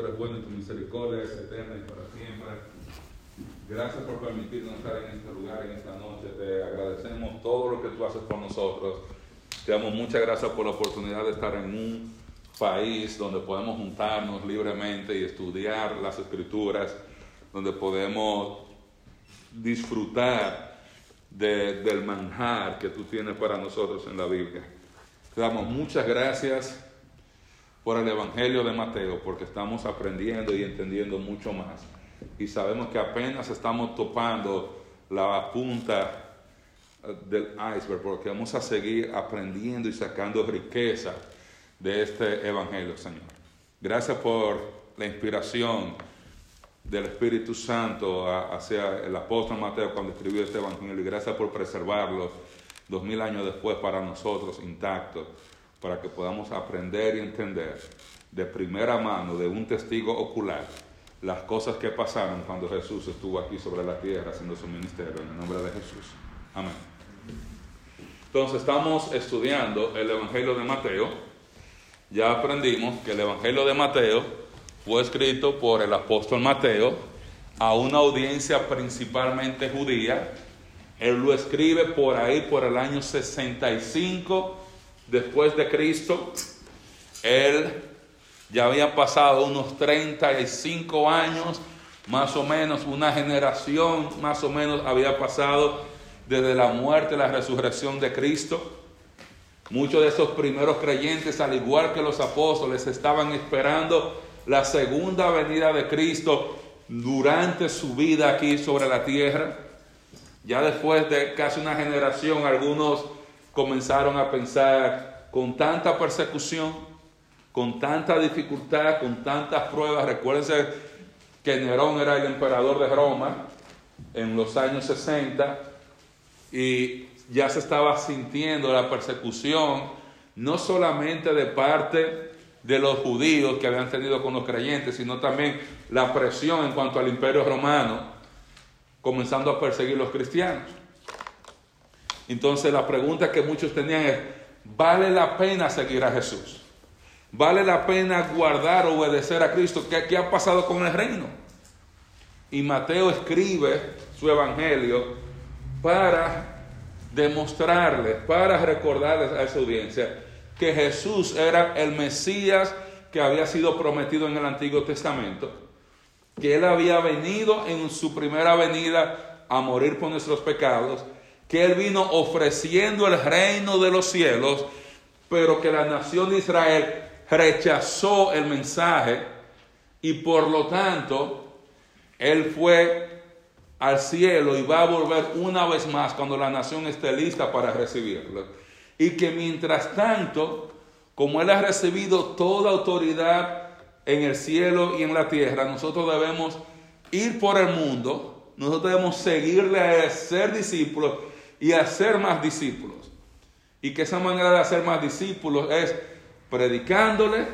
eres bueno y tu misericordia es eterna y para siempre. Gracias por permitirnos estar en este lugar, en esta noche. Te agradecemos todo lo que tú haces por nosotros. Te damos muchas gracias por la oportunidad de estar en un país donde podemos juntarnos libremente y estudiar las escrituras, donde podemos disfrutar del manjar que tú tienes para nosotros en la Biblia. Te damos muchas gracias por el Evangelio de Mateo, porque estamos aprendiendo y entendiendo mucho más. Y sabemos que apenas estamos topando la punta del iceberg, porque vamos a seguir aprendiendo y sacando riqueza de este Evangelio, Señor. Gracias por la inspiración del Espíritu Santo hacia el apóstol Mateo cuando escribió este Evangelio y gracias por preservarlo dos mil años después para nosotros intacto, para que podamos aprender y entender de primera mano, de un testigo ocular, las cosas que pasaron cuando Jesús estuvo aquí sobre la tierra haciendo su ministerio, en el nombre de Jesús. Amén. Entonces estamos estudiando el Evangelio de Mateo. Ya aprendimos que el Evangelio de Mateo fue escrito por el apóstol Mateo a una audiencia principalmente judía. Él lo escribe por ahí por el año 65 después de Cristo. Él ya había pasado unos 35 años, más o menos, una generación más o menos había pasado desde la muerte y la resurrección de Cristo. Muchos de esos primeros creyentes, al igual que los apóstoles, estaban esperando la segunda venida de Cristo durante su vida aquí sobre la tierra. Ya después de casi una generación, algunos comenzaron a pensar con tanta persecución, con tanta dificultad, con tantas pruebas. Recuérdense que Nerón era el emperador de Roma en los años 60 y ya se estaba sintiendo la persecución, no solamente de parte de los judíos que habían tenido con los creyentes, sino también la presión en cuanto al imperio romano, comenzando a perseguir los cristianos. Entonces la pregunta que muchos tenían es, ¿vale la pena seguir a Jesús? ¿Vale la pena guardar, obedecer a Cristo? ¿Qué, qué ha pasado con el reino? Y Mateo escribe su evangelio para demostrarles, para recordarles a esa audiencia que Jesús era el Mesías que había sido prometido en el Antiguo Testamento, que Él había venido en su primera venida a morir por nuestros pecados, que Él vino ofreciendo el reino de los cielos, pero que la nación de Israel rechazó el mensaje y por lo tanto Él fue al cielo y va a volver una vez más cuando la nación esté lista para recibirlo. Y que mientras tanto, como Él ha recibido toda autoridad en el cielo y en la tierra, nosotros debemos ir por el mundo, nosotros debemos seguirle a ser discípulos y hacer más discípulos. Y que esa manera de hacer más discípulos es predicándoles,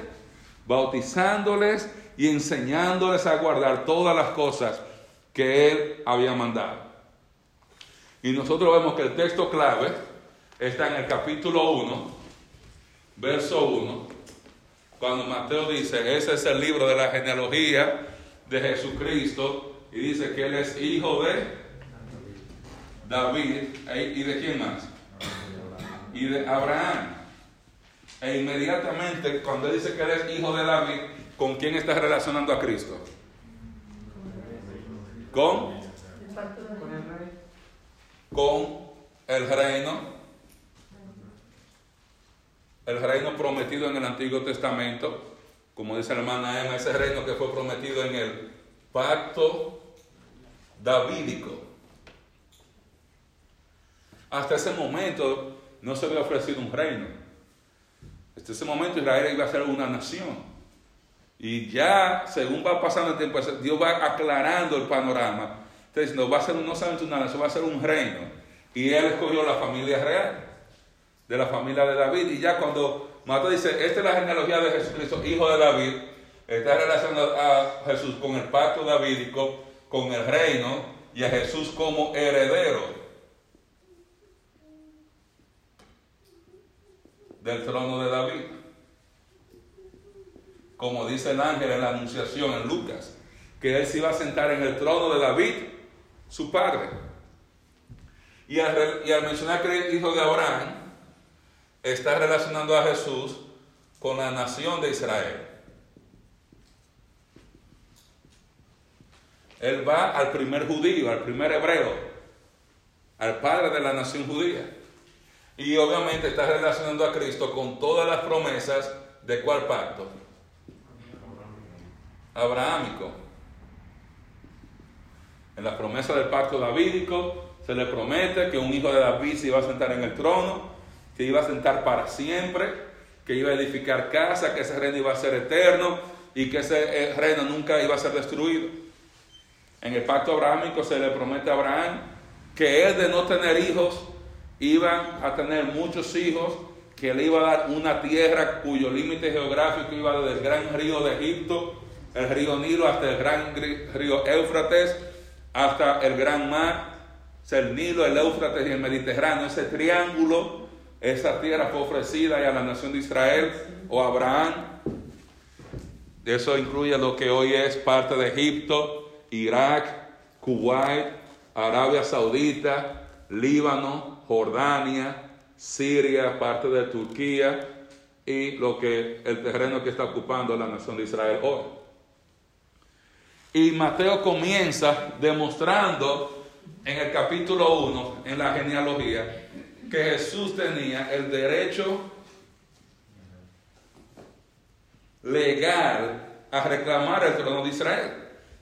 bautizándoles y enseñándoles a guardar todas las cosas que Él había mandado. Y nosotros vemos que el texto clave está en el capítulo 1, verso 1, cuando Mateo dice, ese es el libro de la genealogía de Jesucristo, y dice que él es hijo de David, ¿y de quién más? Y de Abraham. E inmediatamente, cuando dice que él es hijo de David, ¿con quién está relacionando a Cristo? Con, con el reino el reino prometido en el Antiguo Testamento, como dice la hermana Emma, ese reino que fue prometido en el pacto davídico. Hasta ese momento no se había ofrecido un reino. Hasta ese momento Israel iba a ser una nación. Y ya, según va pasando el tiempo, Dios va aclarando el panorama. Entonces, no va a ser no solamente una nación, va a ser un reino. Y él escogió la familia real de la familia de David. Y ya cuando Mateo dice, esta es la genealogía de Jesucristo, hijo de David, está relacionado a Jesús con el pacto davídico, con el reino y a Jesús como heredero del trono de David. como dice el ángel en la anunciación en Lucas, que él se iba a sentar en el trono de David, su padre. Y al, mencionar que el hijo de Abraham, está relacionando a Jesús con la nación de Israel. Él va al primer judío, al primer hebreo, al padre de la nación judía. Y obviamente está relacionando a Cristo con todas las promesas de cuál pacto? Abrahámico. En la promesa del pacto davídico se le promete que un hijo de David se iba a sentar en el trono, que iba a sentar para siempre, que iba a edificar casa, que ese reino iba a ser eterno y que ese eh, reino nunca iba a ser destruido. En el pacto abrahámico se le promete a Abraham que él de no tener hijos iba a tener muchos hijos, que le iba a dar una tierra cuyo límite geográfico iba desde el gran río de Egipto, el río Nilo, hasta el gran río Éufrates, hasta el gran mar, el Nilo, el Éufrates y el Mediterráneo. Ese triángulo, esa tierra fue ofrecida a la nación de Israel o Abraham. Eso incluye lo que hoy es parte de Egipto, Irak, Kuwait, Arabia Saudita, Líbano, Jordania, Siria, parte de Turquía y lo que el terreno que está ocupando la nación de Israel hoy. Y Mateo comienza demostrando en el capítulo 1, en la genealogía, que Jesús tenía el derecho legal a reclamar el trono de Israel.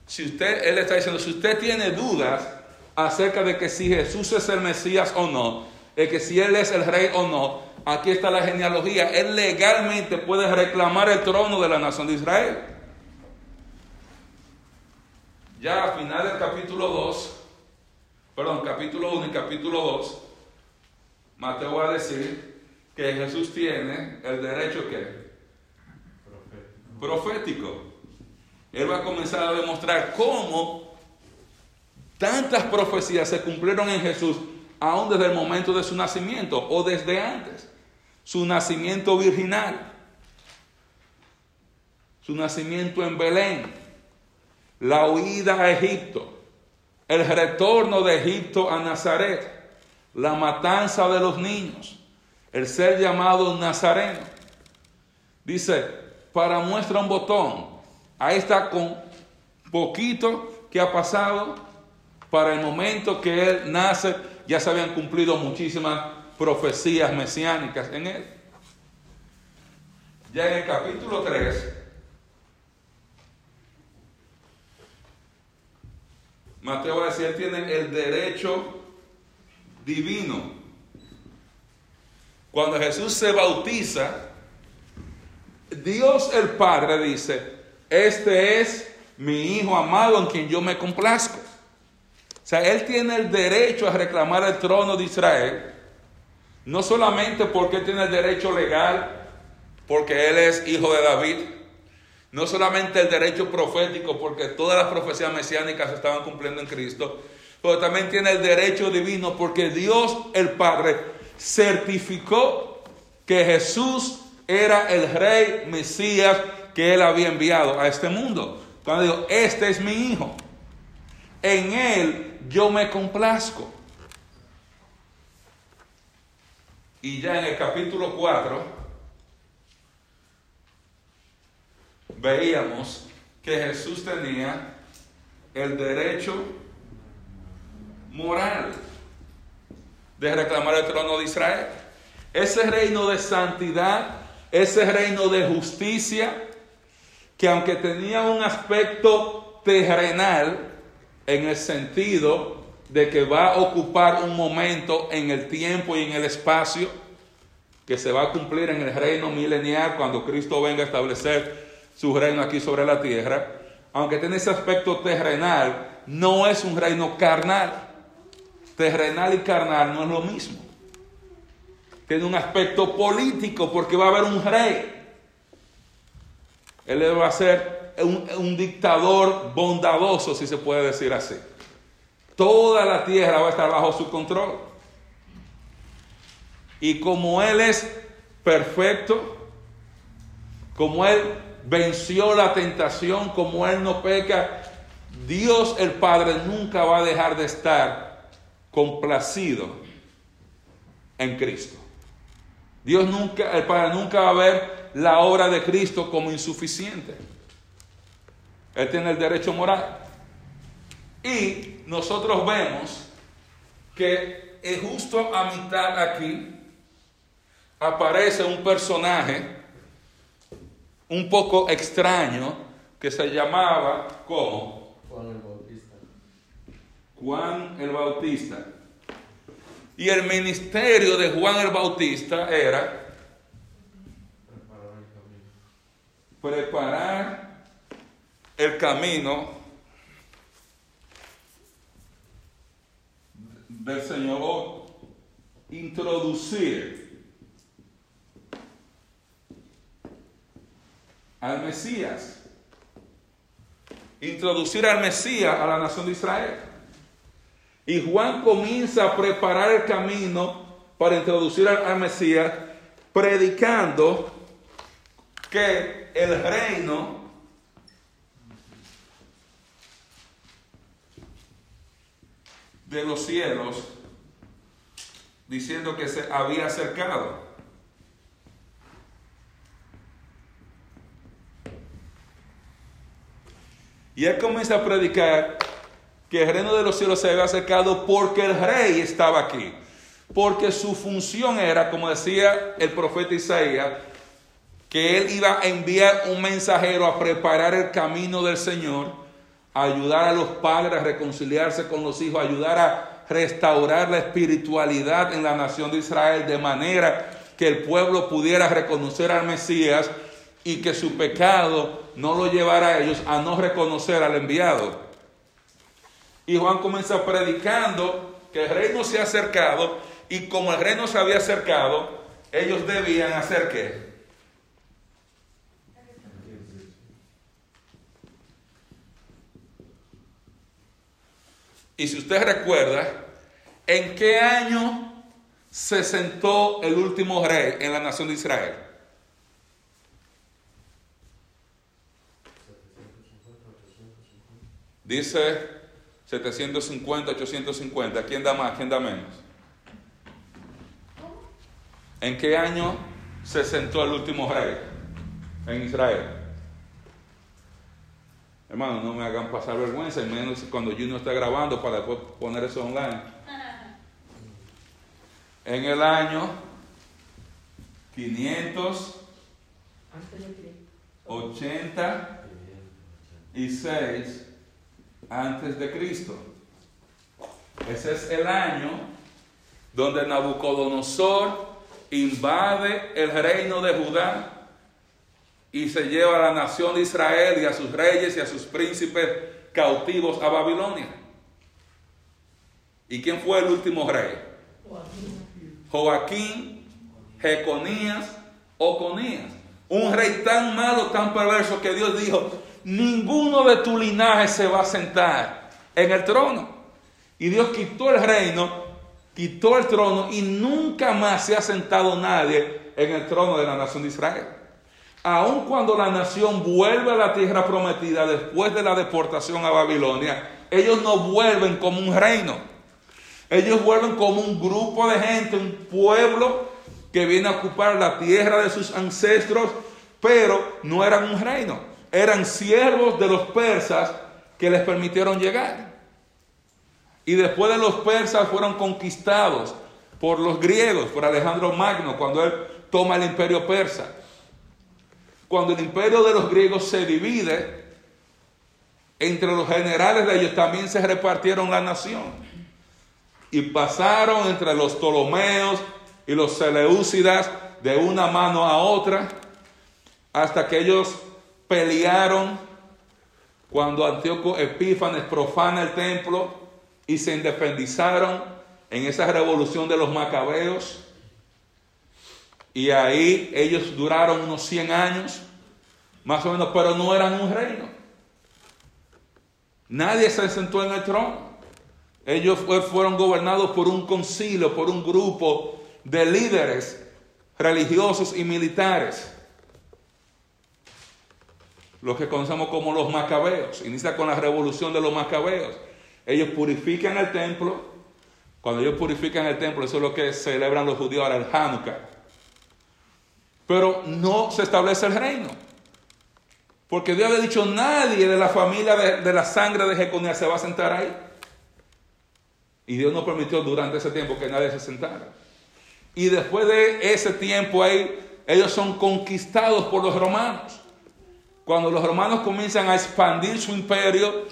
Si usted, él está diciendo, si usted tiene dudas acerca de que si Jesús es el Mesías o no, de que si Él es el rey o no, aquí está la genealogía. Él legalmente puede reclamar el trono de la nación de Israel. Ya a final del capítulo 2, perdón, capítulo 1 y capítulo 2, Mateo va a decir que Jesús tiene el derecho que profético. profético. Él va a comenzar a demostrar cómo tantas profecías se cumplieron en Jesús aún desde el momento de su nacimiento o desde antes. Su nacimiento virginal, su nacimiento en Belén, la huida a Egipto, el retorno de Egipto a Nazaret, la matanza de los niños, el ser llamado Nazareno. Dice, para muestra un botón, ahí está con poquito que ha pasado para el momento que él nace ya se habían cumplido muchísimas profecías mesiánicas en él. Ya en el capítulo 3, Mateo va a decir, él tiene el derecho divino. Cuando Jesús se bautiza, Dios el Padre dice, este es mi Hijo amado en quien yo me complazco. Sea, él tiene el derecho a reclamar el trono de Israel, no solamente porque tiene el derecho legal, porque él es hijo de David, no solamente el derecho profético, porque todas las profecías mesiánicas se estaban cumpliendo en Cristo, pero también tiene el derecho divino, porque Dios el Padre certificó que Jesús era el rey Mesías que él había enviado a este mundo. Cuando digo, este es mi hijo, en él yo me complazco. Y ya en el capítulo 4 veíamos que Jesús tenía el derecho moral de reclamar el trono de Israel. Ese reino de santidad, ese reino de justicia, que aunque tenía un aspecto terrenal, en el sentido de que va a ocupar un momento en el tiempo y en el espacio que se va a cumplir en el reino milenial cuando Cristo venga a establecer su reino aquí sobre la tierra, aunque tiene ese aspecto terrenal, no es un reino carnal. Terrenal y carnal no es lo mismo. Tiene un aspecto político porque va a haber un rey. Él va a ser un, dictador bondadoso, si se puede decir así. Toda la tierra va a estar bajo su control. Y como Él es perfecto, como Él venció la tentación como Él no peca, Dios el Padre nunca va a dejar de estar complacido en Cristo. Dios nunca, el Padre nunca va a ver la obra de Cristo como insuficiente. Él tiene el derecho moral. Y nosotros vemos que justo a mitad aquí aparece un personaje un poco extraño que se llamaba como Juan el Bautista. Juan el Bautista. Y el ministerio de Juan el Bautista era Preparar el camino. del Señor introducir al Mesías. Introducir al Mesías a la nación de Israel. Y Juan comienza a preparar el camino para introducir al Mesías, predicando que el reino de los cielos, diciendo que se había acercado. Y él comienza a predicar que el reino de los cielos se había acercado porque el rey estaba aquí. Porque su función era, como decía el profeta Isaías, que él iba a enviar un mensajero a preparar el camino del Señor, ayudar a los padres a reconciliarse con los hijos, ayudar a restaurar la espiritualidad en la nación de Israel de manera que el pueblo pudiera reconocer al Mesías y que su pecado no lo llevara a ellos a no reconocer al enviado. Y Juan comienza predicando que el reino se ha acercado y como el reino se había acercado, ellos debían hacer qué? Y si usted recuerda, ¿en qué año se sentó el último rey en la nación de Israel? Dice 750, 850. ¿Quién da más? ¿Quién da menos? ¿En qué año se sentó el último rey en Israel? Hermano, no me hagan pasar vergüenza, y menos cuando Junior está grabando para después poner eso online. En el año 586 antes de Cristo. Ese es el año donde Nabucodonosor invade el reino de Judá y se lleva a la nación de Israel y a sus reyes y a sus príncipes cautivos a Babilonia. ¿Y quién fue el último rey? Joaquín, Jeconías, Oconías. Un rey tan malo, tan perverso que Dios dijo, ninguno de tu linaje se va a sentar en el trono. Y Dios quitó el reino, quitó el trono y nunca más se ha sentado nadie en el trono de la nación de Israel. Aun cuando la nación vuelve a la tierra prometida después de la deportación a Babilonia, ellos no vuelven como un reino. Ellos vuelven como un grupo de gente, un pueblo que viene a ocupar la tierra de sus ancestros, pero no eran un reino. Eran siervos de los persas que les permitieron llegar. Y después de los persas fueron conquistados por los griegos, por Alejandro Magno, cuando él toma el imperio persa. Cuando el imperio de los griegos se divide, entre los generales de ellos también se repartieron la nación. Y pasaron entre los Ptolomeos y los Seleucidas de una mano a otra, hasta que ellos pelearon cuando Antíoco Epífanes profana el templo y se independizaron en esa revolución de los macabeos. Y ahí ellos duraron unos 100 años, más o menos, pero no eran un reino. Nadie se sentó en el trono. Ellos fueron gobernados por un concilio, por un grupo de líderes religiosos y militares. lo que conocemos como los macabeos. Inicia con la revolución de los macabeos. Ellos purifican el templo. Cuando ellos purifican el templo, eso es lo que celebran los judíos ahora, el Hanukkah. Pero no se establece el reino. Porque Dios había dicho, nadie de la familia de, de la sangre de Jeconías se va a sentar ahí. Y Dios no permitió durante ese tiempo que nadie se sentara. Y después de ese tiempo ahí, ellos son conquistados por los romanos. Cuando los romanos comienzan a expandir su imperio,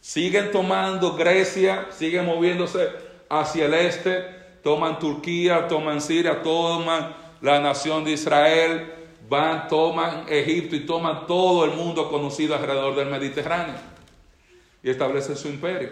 siguen tomando Grecia, siguen moviéndose hacia el este, toman Turquía, toman Siria, toman la nación de Israel, van, toman Egipto y toman todo el mundo conocido alrededor del Mediterráneo y establecen su imperio.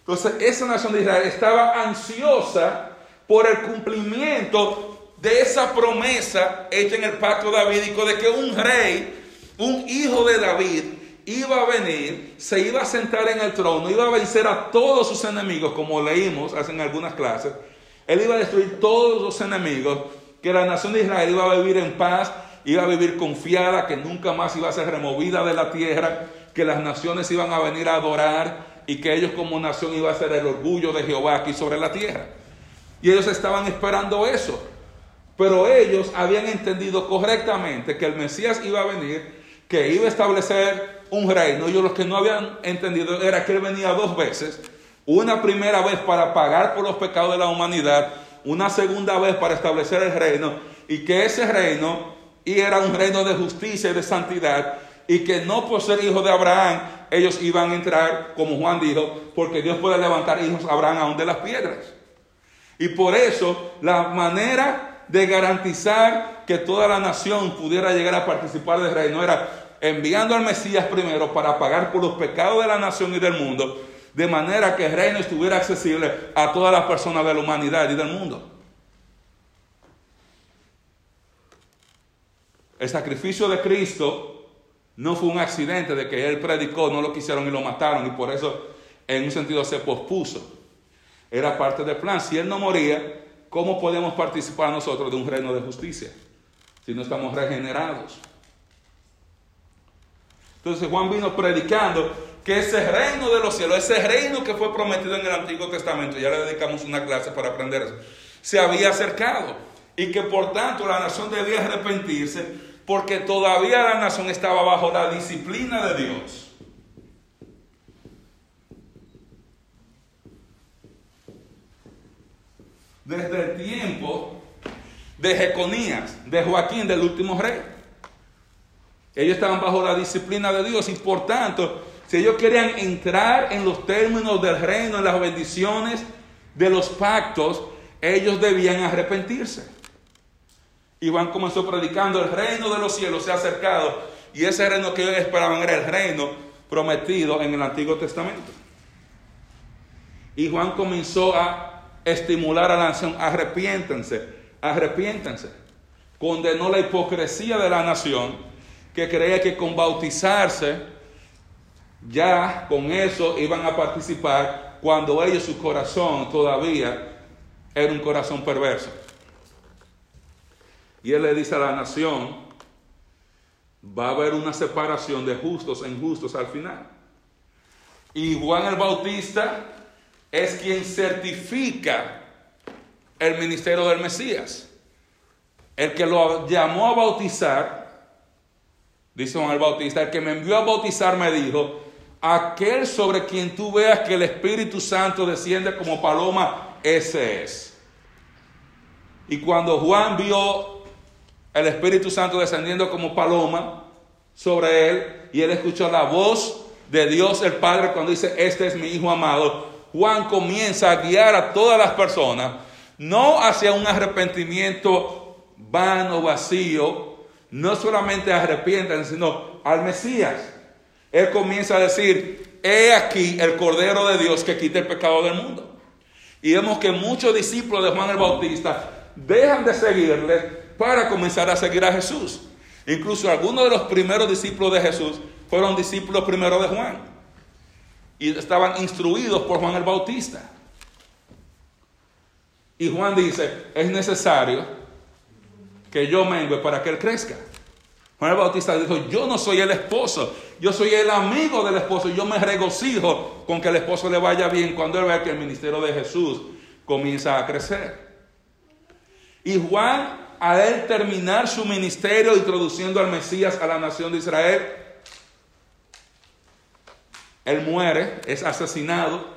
Entonces, esa nación de Israel estaba ansiosa por el cumplimiento de esa promesa hecha en el pacto davídico de que un rey, un hijo de David, iba a venir, se iba a sentar en el trono, iba a vencer a todos sus enemigos, como leímos hace en algunas clases. Él iba a destruir todos los enemigos, que la nación de Israel iba a vivir en paz, iba a vivir confiada, que nunca más iba a ser removida de la tierra, que las naciones iban a venir a adorar y que ellos como nación iba a ser el orgullo de Jehová aquí sobre la tierra. Y ellos estaban esperando eso. Pero ellos habían entendido correctamente que el Mesías iba a venir, que iba a establecer un reino. Ellos lo que no habían entendido era que él venía dos veces. Una primera vez para pagar por los pecados de la humanidad, una segunda vez para establecer el reino, y que ese reino era un reino de justicia y de santidad, y que no por ser hijo de Abraham ellos iban a entrar, como Juan dijo, porque Dios puede levantar hijos a Abraham aún de las piedras. Y por eso la manera de garantizar que toda la nación pudiera llegar a participar del reino era enviando al Mesías primero para pagar por los pecados de la nación y del mundo, de manera que el reino estuviera accesible a todas las personas de la humanidad y del mundo. El sacrificio de Cristo no fue un accidente de que él predicó, no lo quisieron y lo mataron y por eso en un sentido se pospuso. Era parte del plan. Si él no moría, ¿cómo podemos participar nosotros de un reino de justicia? Si no estamos regenerados. Entonces Juan vino predicando que ese reino de los cielos, ese reino que fue prometido en el Antiguo Testamento, ya le dedicamos una clase para aprender eso, se había acercado y que por tanto la nación debía arrepentirse porque todavía la nación estaba bajo la disciplina de Dios. Desde el tiempo de Jeconías, de Joaquín, del último rey. Ellos estaban bajo la disciplina de Dios y por tanto, si ellos querían entrar en los términos del reino, en las bendiciones de los pactos, ellos debían arrepentirse. Juan comenzó predicando, el reino de los cielos se ha acercado. Y ese reino que ellos esperaban era el reino prometido en el Antiguo Testamento. Y Juan comenzó a estimular a la nación, arrepiéntense, arrepiéntense. Condenó la hipocresía de la nación que creía que con bautizarse, ya con eso iban a participar cuando ellos su corazón todavía era un corazón perverso. Y él le dice a la nación, va a haber una separación de justos e injustos al final. Y Juan el Bautista es quien certifica el ministerio del Mesías. El que lo llamó a bautizar, dice Juan el Bautista, el que me envió a bautizar me dijo, aquel sobre quien tú veas que el Espíritu Santo desciende como paloma, ese es. Y cuando Juan vio el Espíritu Santo descendiendo como paloma sobre él y él escuchó la voz de Dios el Padre cuando dice, este es mi Hijo amado. Juan comienza a guiar a todas las personas, no hacia un arrepentimiento vano, vacío, no solamente arrepientan, sino al Mesías. Él comienza a decir, he aquí el Cordero de Dios que quita el pecado del mundo. Y vemos que muchos discípulos de Juan el Bautista dejan de seguirle para comenzar a seguir a Jesús. Incluso algunos de los primeros discípulos de Jesús fueron discípulos primero de Juan. Y estaban instruidos por Juan el Bautista. Y Juan dice, es necesario que yo mengue para que él crezca. Juan el Bautista dijo, yo no soy el esposo, yo soy el amigo del esposo, yo me regocijo con que el esposo le vaya bien cuando él vea que el ministerio de Jesús comienza a crecer. Y Juan, al él terminar su ministerio introduciendo al Mesías a la nación de Israel, él muere, es asesinado,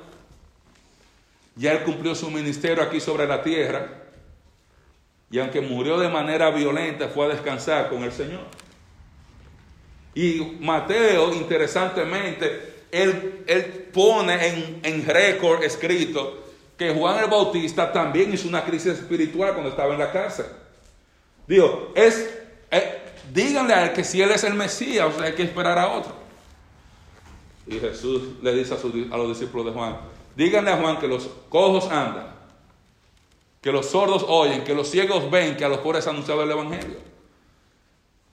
ya él cumplió su ministerio aquí sobre la tierra, y aunque murió de manera violenta, fue a descansar con el Señor. Y Mateo, interesantemente, él, él pone en, en récord escrito que Juan el Bautista también hizo una crisis espiritual cuando estaba en la cárcel. Digo, es, eh, díganle a él que si él es el Mesías, o sea, hay que esperar a otro. Y Jesús le dice a, a los discípulos de Juan, díganle a Juan que los cojos andan, que los sordos oyen, que los ciegos ven, que a los pobres ha anunciado el Evangelio.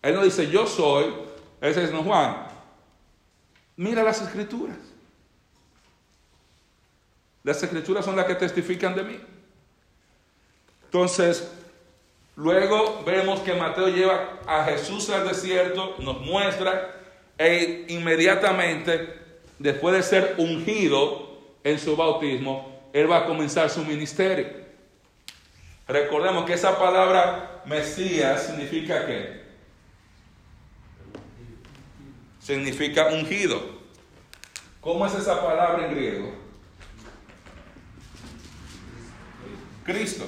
Él no dice, yo soy, ese es no Juan. Mira las escrituras. Las escrituras son las que testifican de mí. Entonces, luego vemos que Mateo lleva a Jesús al desierto, nos muestra, e inmediatamente, después de ser ungido en su bautismo, él va a comenzar su ministerio. Recordemos que esa palabra Mesías significa qué? Significa ungido. ¿Cómo es esa palabra en griego? Cristo.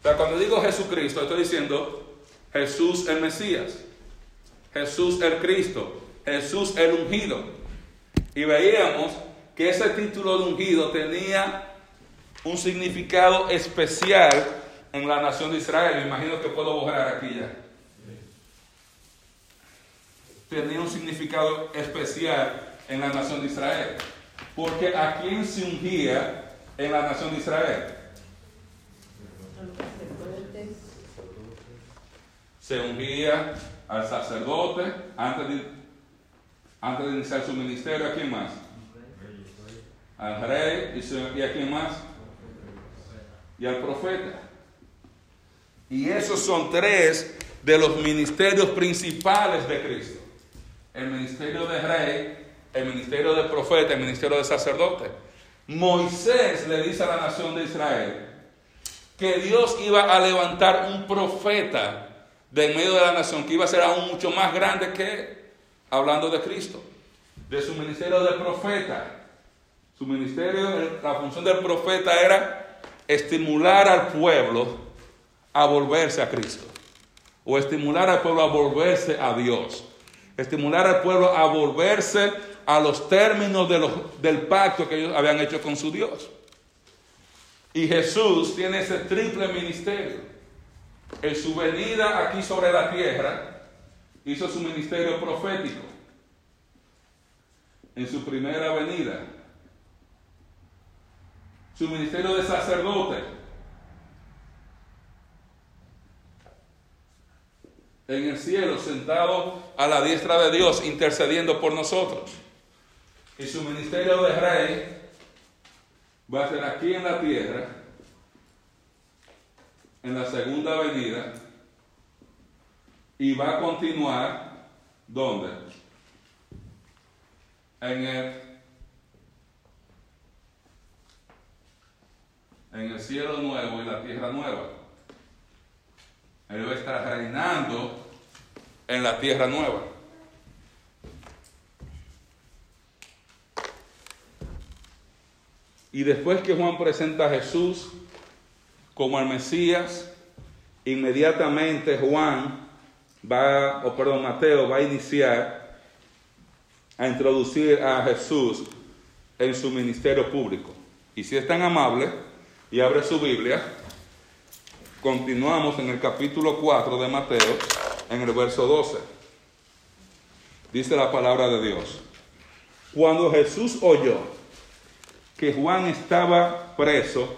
O sea, cuando digo Jesucristo, estoy diciendo Jesús el Mesías, Jesús el Cristo, Jesús el ungido. Y veíamos que ese título de ungido tenía un significado especial en la nación de Israel. Me imagino que puedo borrar aquí ya tenía un significado especial en la nación de Israel. Porque a quién se ungía en la nación de Israel? Se ungía al sacerdote antes de, antes de iniciar su ministerio. ¿A quién más? Al rey y, y a quién más? Y al profeta. Y esos son tres de los ministerios principales de Cristo el ministerio de rey, el ministerio de profeta, el ministerio de sacerdote. Moisés le dice a la nación de Israel que Dios iba a levantar un profeta del medio de la nación que iba a ser aún mucho más grande que él, hablando de Cristo, de su ministerio de profeta. Su ministerio, la función del profeta era estimular al pueblo a volverse a Cristo, o estimular al pueblo a volverse a Dios estimular al pueblo a volverse a los términos del pacto que ellos habían hecho con su Dios. Y Jesús tiene ese triple ministerio. En su venida aquí sobre la tierra, hizo su ministerio profético. En su primera venida, su ministerio de sacerdote en el cielo, sentado a la diestra de Dios, intercediendo por nosotros. Y su ministerio de rey va a ser aquí en la tierra, en la segunda venida, y va a continuar, ¿dónde? En el, en el cielo nuevo y la tierra nueva. Él va a estar reinando en la tierra nueva. Y después que Juan presenta a Jesús como el Mesías, inmediatamente Juan va, o perdón, Mateo va a iniciar a introducir a Jesús en su ministerio público. Y si es tan amable y abre su Biblia, Continuamos en el capítulo 4 de Mateo, en el verso 12. Dice la palabra de Dios. Cuando Jesús oyó que Juan estaba preso,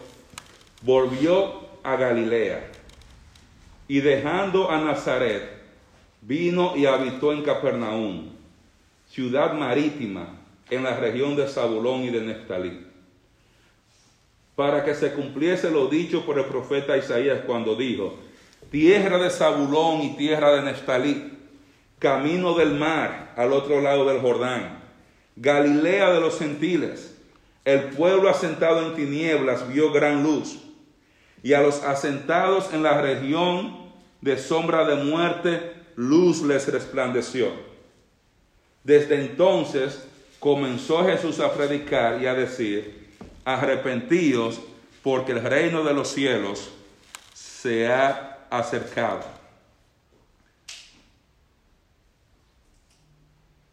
volvió a Galilea y dejando a Nazaret, vino y habitó en Capernaum, ciudad marítima en la región de Zabulón y de Neftalí para que se cumpliese lo dicho por el profeta Isaías cuando dijo, tierra de Zabulón y tierra de Neftalí, camino del mar al otro lado del Jordán, Galilea de los gentiles. El pueblo asentado en tinieblas vio gran luz, y a los asentados en la región de sombra de muerte, luz les resplandeció. Desde entonces comenzó Jesús a predicar y a decir, arrepentíos porque el reino de los cielos se ha acercado.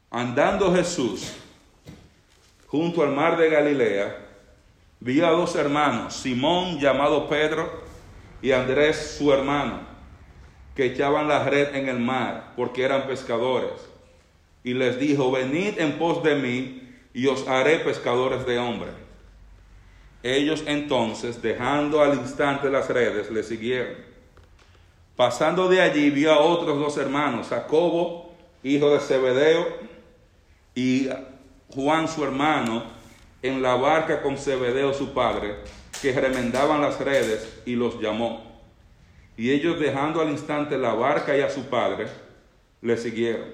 Andando Jesús junto al mar de Galilea, vio a dos hermanos, Simón llamado Pedro y Andrés su hermano, que echaban la red en el mar porque eran pescadores. Y les dijo, venid en pos de mí y os haré pescadores de hombres. Ellos entonces, dejando al instante las redes, le siguieron. Pasando de allí, vio a otros dos hermanos, Jacobo, hijo de Zebedeo, y Juan su hermano, en la barca con Zebedeo su padre, que remendaban las redes, y los llamó. Y ellos, dejando al instante la barca y a su padre, le siguieron.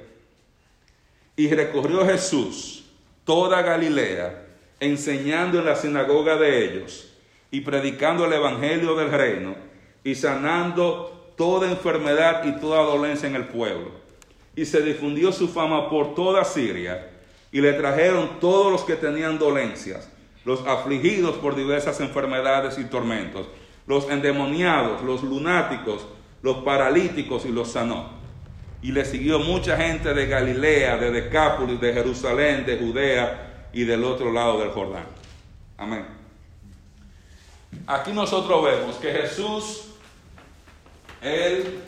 Y recorrió Jesús toda Galilea, enseñando en la sinagoga de ellos y predicando el evangelio del reino y sanando toda enfermedad y toda dolencia en el pueblo. Y se difundió su fama por toda Siria y le trajeron todos los que tenían dolencias, los afligidos por diversas enfermedades y tormentos, los endemoniados, los lunáticos, los paralíticos y los sanó. Y le siguió mucha gente de Galilea, de Decápolis, de Jerusalén, de Judea, y del otro lado del Jordán. Amén. Aquí nosotros vemos que Jesús, Él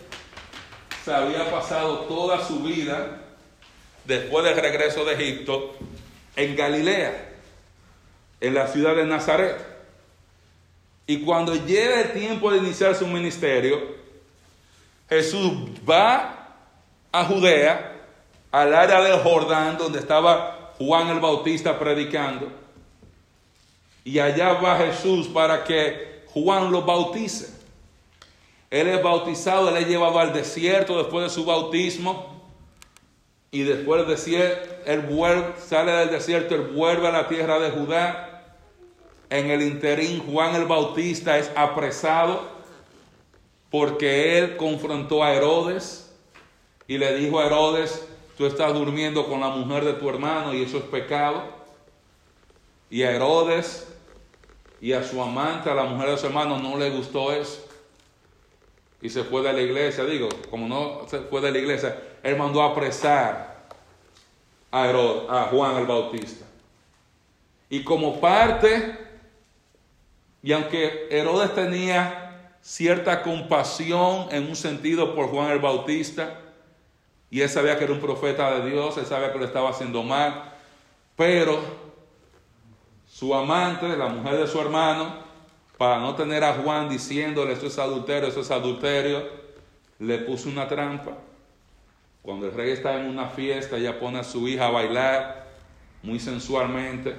se había pasado toda su vida después del regreso de Egipto en Galilea, en la ciudad de Nazaret. Y cuando llega el tiempo de iniciar su ministerio, Jesús va a Judea, al área del Jordán, donde estaba Juan el Bautista predicando. Y allá va Jesús para que Juan lo bautice. Él es bautizado, él es llevado al desierto después de su bautismo. Y después del desierto, él vuelve, sale del desierto, él vuelve a la tierra de Judá. En el interín, Juan el Bautista es apresado porque él confrontó a Herodes y le dijo a Herodes, tú estás durmiendo con la mujer de tu hermano y eso es pecado. Y a Herodes y a su amante, a la mujer de su hermano, no le gustó eso. Y se fue de la iglesia. Digo, como no se fue de la iglesia, él mandó apresar a, a Juan el Bautista. Y como parte, y aunque Herodes tenía cierta compasión en un sentido por Juan el Bautista, y él sabía que era un profeta de Dios, él sabía que lo estaba haciendo mal, pero su amante, la mujer de su hermano, para no tener a Juan diciéndole esto es adulterio, esto es adulterio, le puso una trampa. Cuando el rey está en una fiesta, ella pone a su hija a bailar muy sensualmente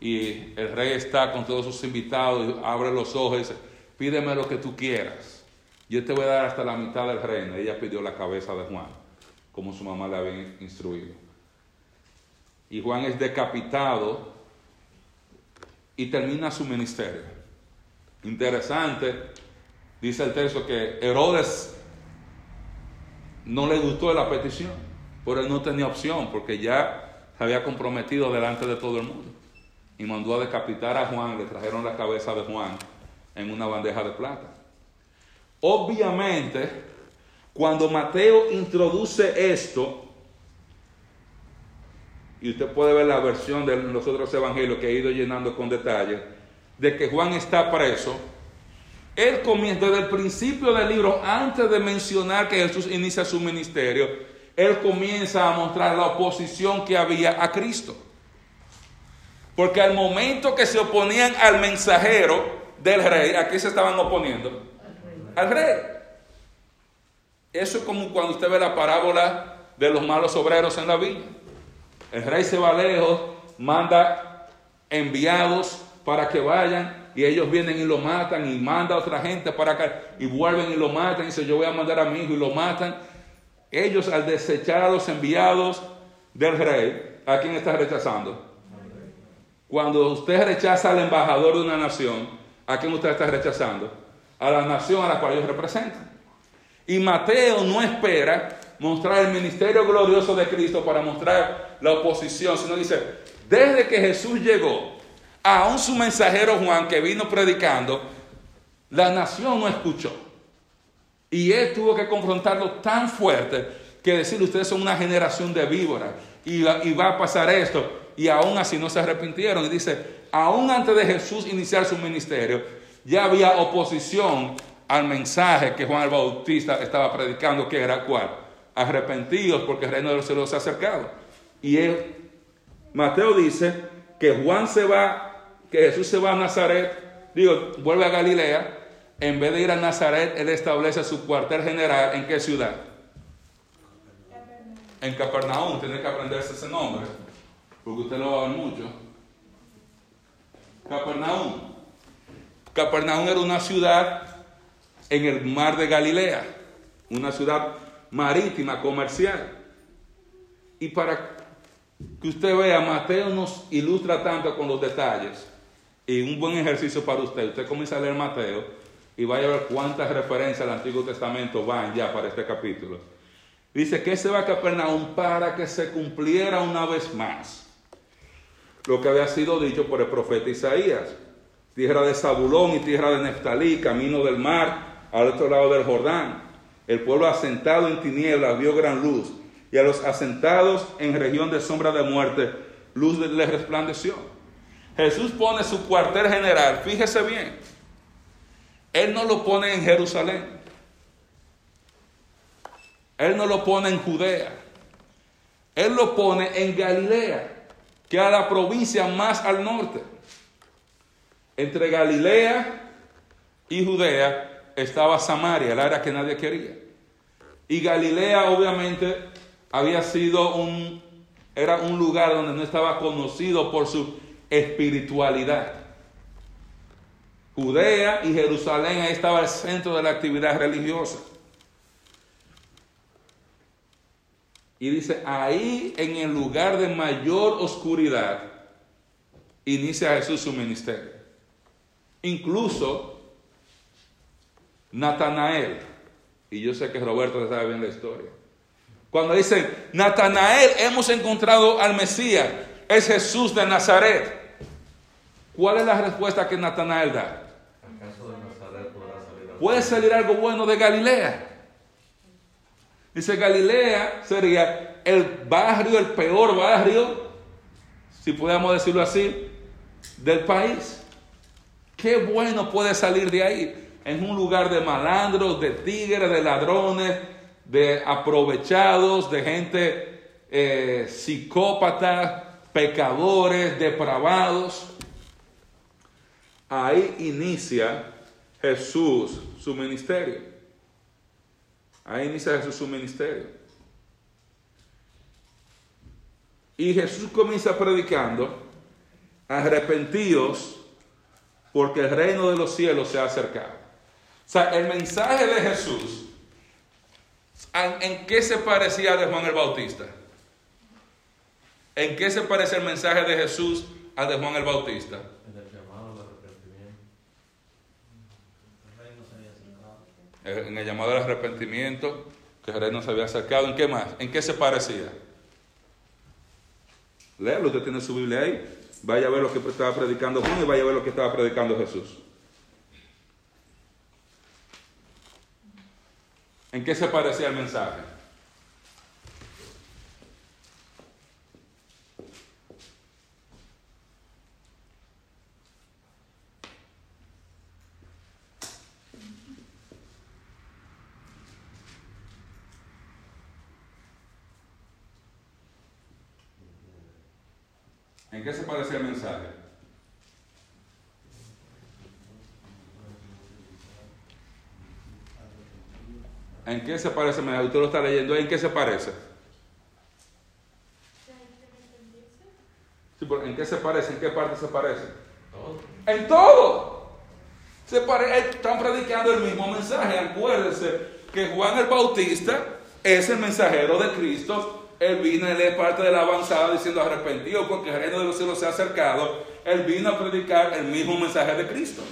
y el rey está con todos sus invitados abre los ojos y dice, pídeme lo que tú quieras yo te voy a dar hasta la mitad del reino. Ella pidió la cabeza de Juan, como su mamá le había instruido. Y Juan es decapitado y termina su ministerio. Interesante, dice el texto que Herodes no le gustó la petición, pero él no tenía opción porque ya se había comprometido delante de todo el mundo. Y mandó a decapitar a Juan, le trajeron la cabeza de Juan en una bandeja de plata. Obviamente, cuando Mateo introduce esto, y usted puede ver la versión de los otros evangelios que he ido llenando con detalle, de que Juan está preso, él comienza desde el principio del libro, antes de mencionar que Jesús inicia su ministerio, él comienza a mostrar la oposición que había a Cristo. Porque al momento que se oponían al mensajero del rey, ¿a qué se estaban oponiendo? al rey. Eso es como cuando usted ve la parábola de los malos obreros en la viña. El rey se va lejos, manda enviados para que vayan y ellos vienen y lo matan y manda a otra gente para acá y vuelven y lo matan y dice yo voy a mandar a mi hijo y lo matan. ellos al desechar a los enviados del rey, ¿a quién está rechazando? Cuando usted rechaza al embajador de una nación, ¿a quién usted está rechazando? A la nación a la cual ellos representan. Y Mateo no espera mostrar el ministerio glorioso de Cristo para mostrar la oposición, sino dice, desde que Jesús llegó, aún su mensajero Juan que vino predicando, la nación no escuchó. Y él tuvo que confrontarlo tan fuerte que decirle, ustedes son una generación de víboras y va, y va a pasar esto. Y aún así no se arrepintieron. Y dice, aún antes de Jesús iniciar su ministerio, ya había oposición al mensaje que Juan el Bautista estaba predicando, que era cuál? Arrepentidos porque el reino de los cielos se ha acercado. Y él, Mateo dice que Juan se va, que Jesús se va a Nazaret, digo, vuelve a Galilea, en vez de ir a Nazaret, él establece su cuartel general en qué ciudad? En Capernaum, tiene que aprenderse ese nombre, porque usted lo va a ver mucho. Capernaum. Capernaum era una ciudad en el mar de Galilea, una ciudad marítima, comercial. Y para que usted vea, Mateo nos ilustra tanto con los detalles. Y un buen ejercicio para usted, usted comienza a leer Mateo y vaya a ver cuántas referencias al Antiguo Testamento van ya para este capítulo. Dice que se va a Capernaum para que se cumpliera una vez más lo que había sido dicho por el profeta Isaías. Tierra de Zabulón y tierra de Neftalí, camino del mar, al otro lado del Jordán. El pueblo asentado en tinieblas vio gran luz, y a los asentados en región de sombra de muerte, luz les resplandeció. Jesús pone su cuartel general, fíjese bien, Él no lo pone en Jerusalén, Él no lo pone en Judea, Él lo pone en Galilea, que es la provincia más al norte. Entre Galilea y Judea estaba Samaria, el área que nadie quería. Y Galilea obviamente había sido un, era un lugar donde no estaba conocido por su espiritualidad. Judea y Jerusalén, ahí estaba el centro de la actividad religiosa. Y dice, ahí en el lugar de mayor oscuridad, inicia Jesús su ministerio. Incluso Natanael, y yo sé que Roberto sabe bien la historia, cuando dicen, Natanael, hemos encontrado al Mesías, es Jesús de Nazaret. ¿Cuál es la respuesta que Natanael da? Puede salir algo bueno de Galilea. Dice Galilea sería el barrio, el peor barrio, si podemos decirlo así, del país. Qué bueno puede salir de ahí. En un lugar de malandros, de tigres, de ladrones, de aprovechados, de gente eh, psicópata, pecadores, depravados. Ahí inicia Jesús su ministerio. Ahí inicia Jesús su ministerio. Y Jesús comienza predicando, arrepentidos porque el reino de los cielos se ha acercado. O sea, el mensaje de Jesús, ¿en, qué se parecía de Juan el Bautista? ¿En qué se parece el mensaje de Jesús al de Juan el Bautista? En el llamado al arrepentimiento. El reino se había acercado. Eh, En el llamado al arrepentimiento, que el reino se había acercado. ¿En qué más? ¿En qué se parecía? Léalo, usted tiene su Biblia ahí. Vaya a ver lo que estaba predicando Juan y vaya a ver lo que estaba predicando Jesús. ¿En qué se parecía el mensaje? ¿En qué se parecía el mensaje? ¿En qué se parece el mensaje? Usted lo está leyendo. ¿En qué se parece? Sí, pero ¿En qué se parece? ¿En qué parte se parece? Todo. En todo. Se pare- están predicando el mismo mensaje. Acuérdense que Juan el Bautista es el mensajero de Cristo. Él vino, él es parte de la avanzada diciendo arrepentido porque el reino de los cielos se ha acercado. Él vino a predicar el mismo mensaje de Cristo.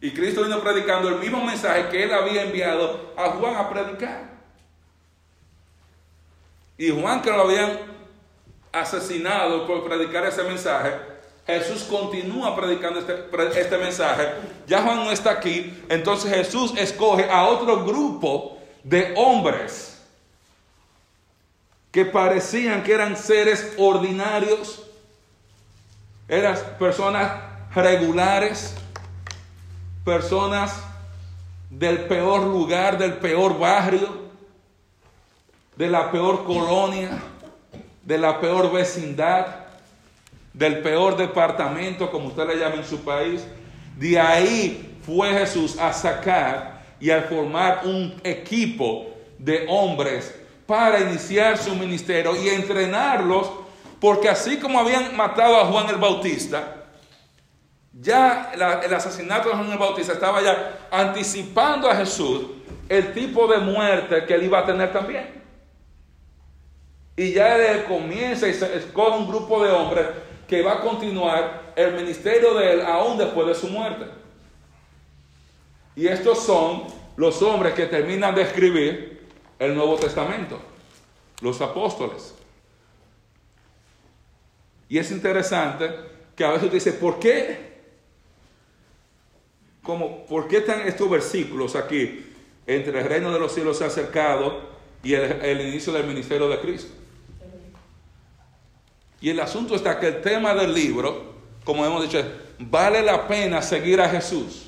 Y Cristo vino predicando el mismo mensaje que él había enviado a Juan a predicar. Y Juan que lo habían asesinado por predicar ese mensaje, Jesús continúa predicando este, este, mensaje. Ya Juan no está aquí, entonces Jesús escoge a otro grupo de hombres que parecían que eran seres ordinarios, eran personas regulares, personas del peor lugar, del peor barrio, de la peor colonia, de la peor vecindad, del peor departamento, como usted le llama en su país. De ahí fue Jesús a sacar y a formar un equipo de hombres para iniciar su ministerio y entrenarlos, porque así como habían matado a Juan el Bautista, ya el asesinato de Juan el Bautista estaba ya anticipando a Jesús el tipo de muerte que él iba a tener también. Y ya él comienza y se escoge un grupo de hombres que va a continuar el ministerio de él aún después de su muerte. Y estos son los hombres que terminan de escribir el Nuevo Testamento, los apóstoles. Y es interesante que a veces dice, ¿por qué? Como, ¿Por qué están estos versículos aquí entre el reino de los cielos se ha acercado y el inicio del ministerio de Cristo? Y el asunto está que el tema del libro, como hemos dicho, vale la pena seguir a Jesús.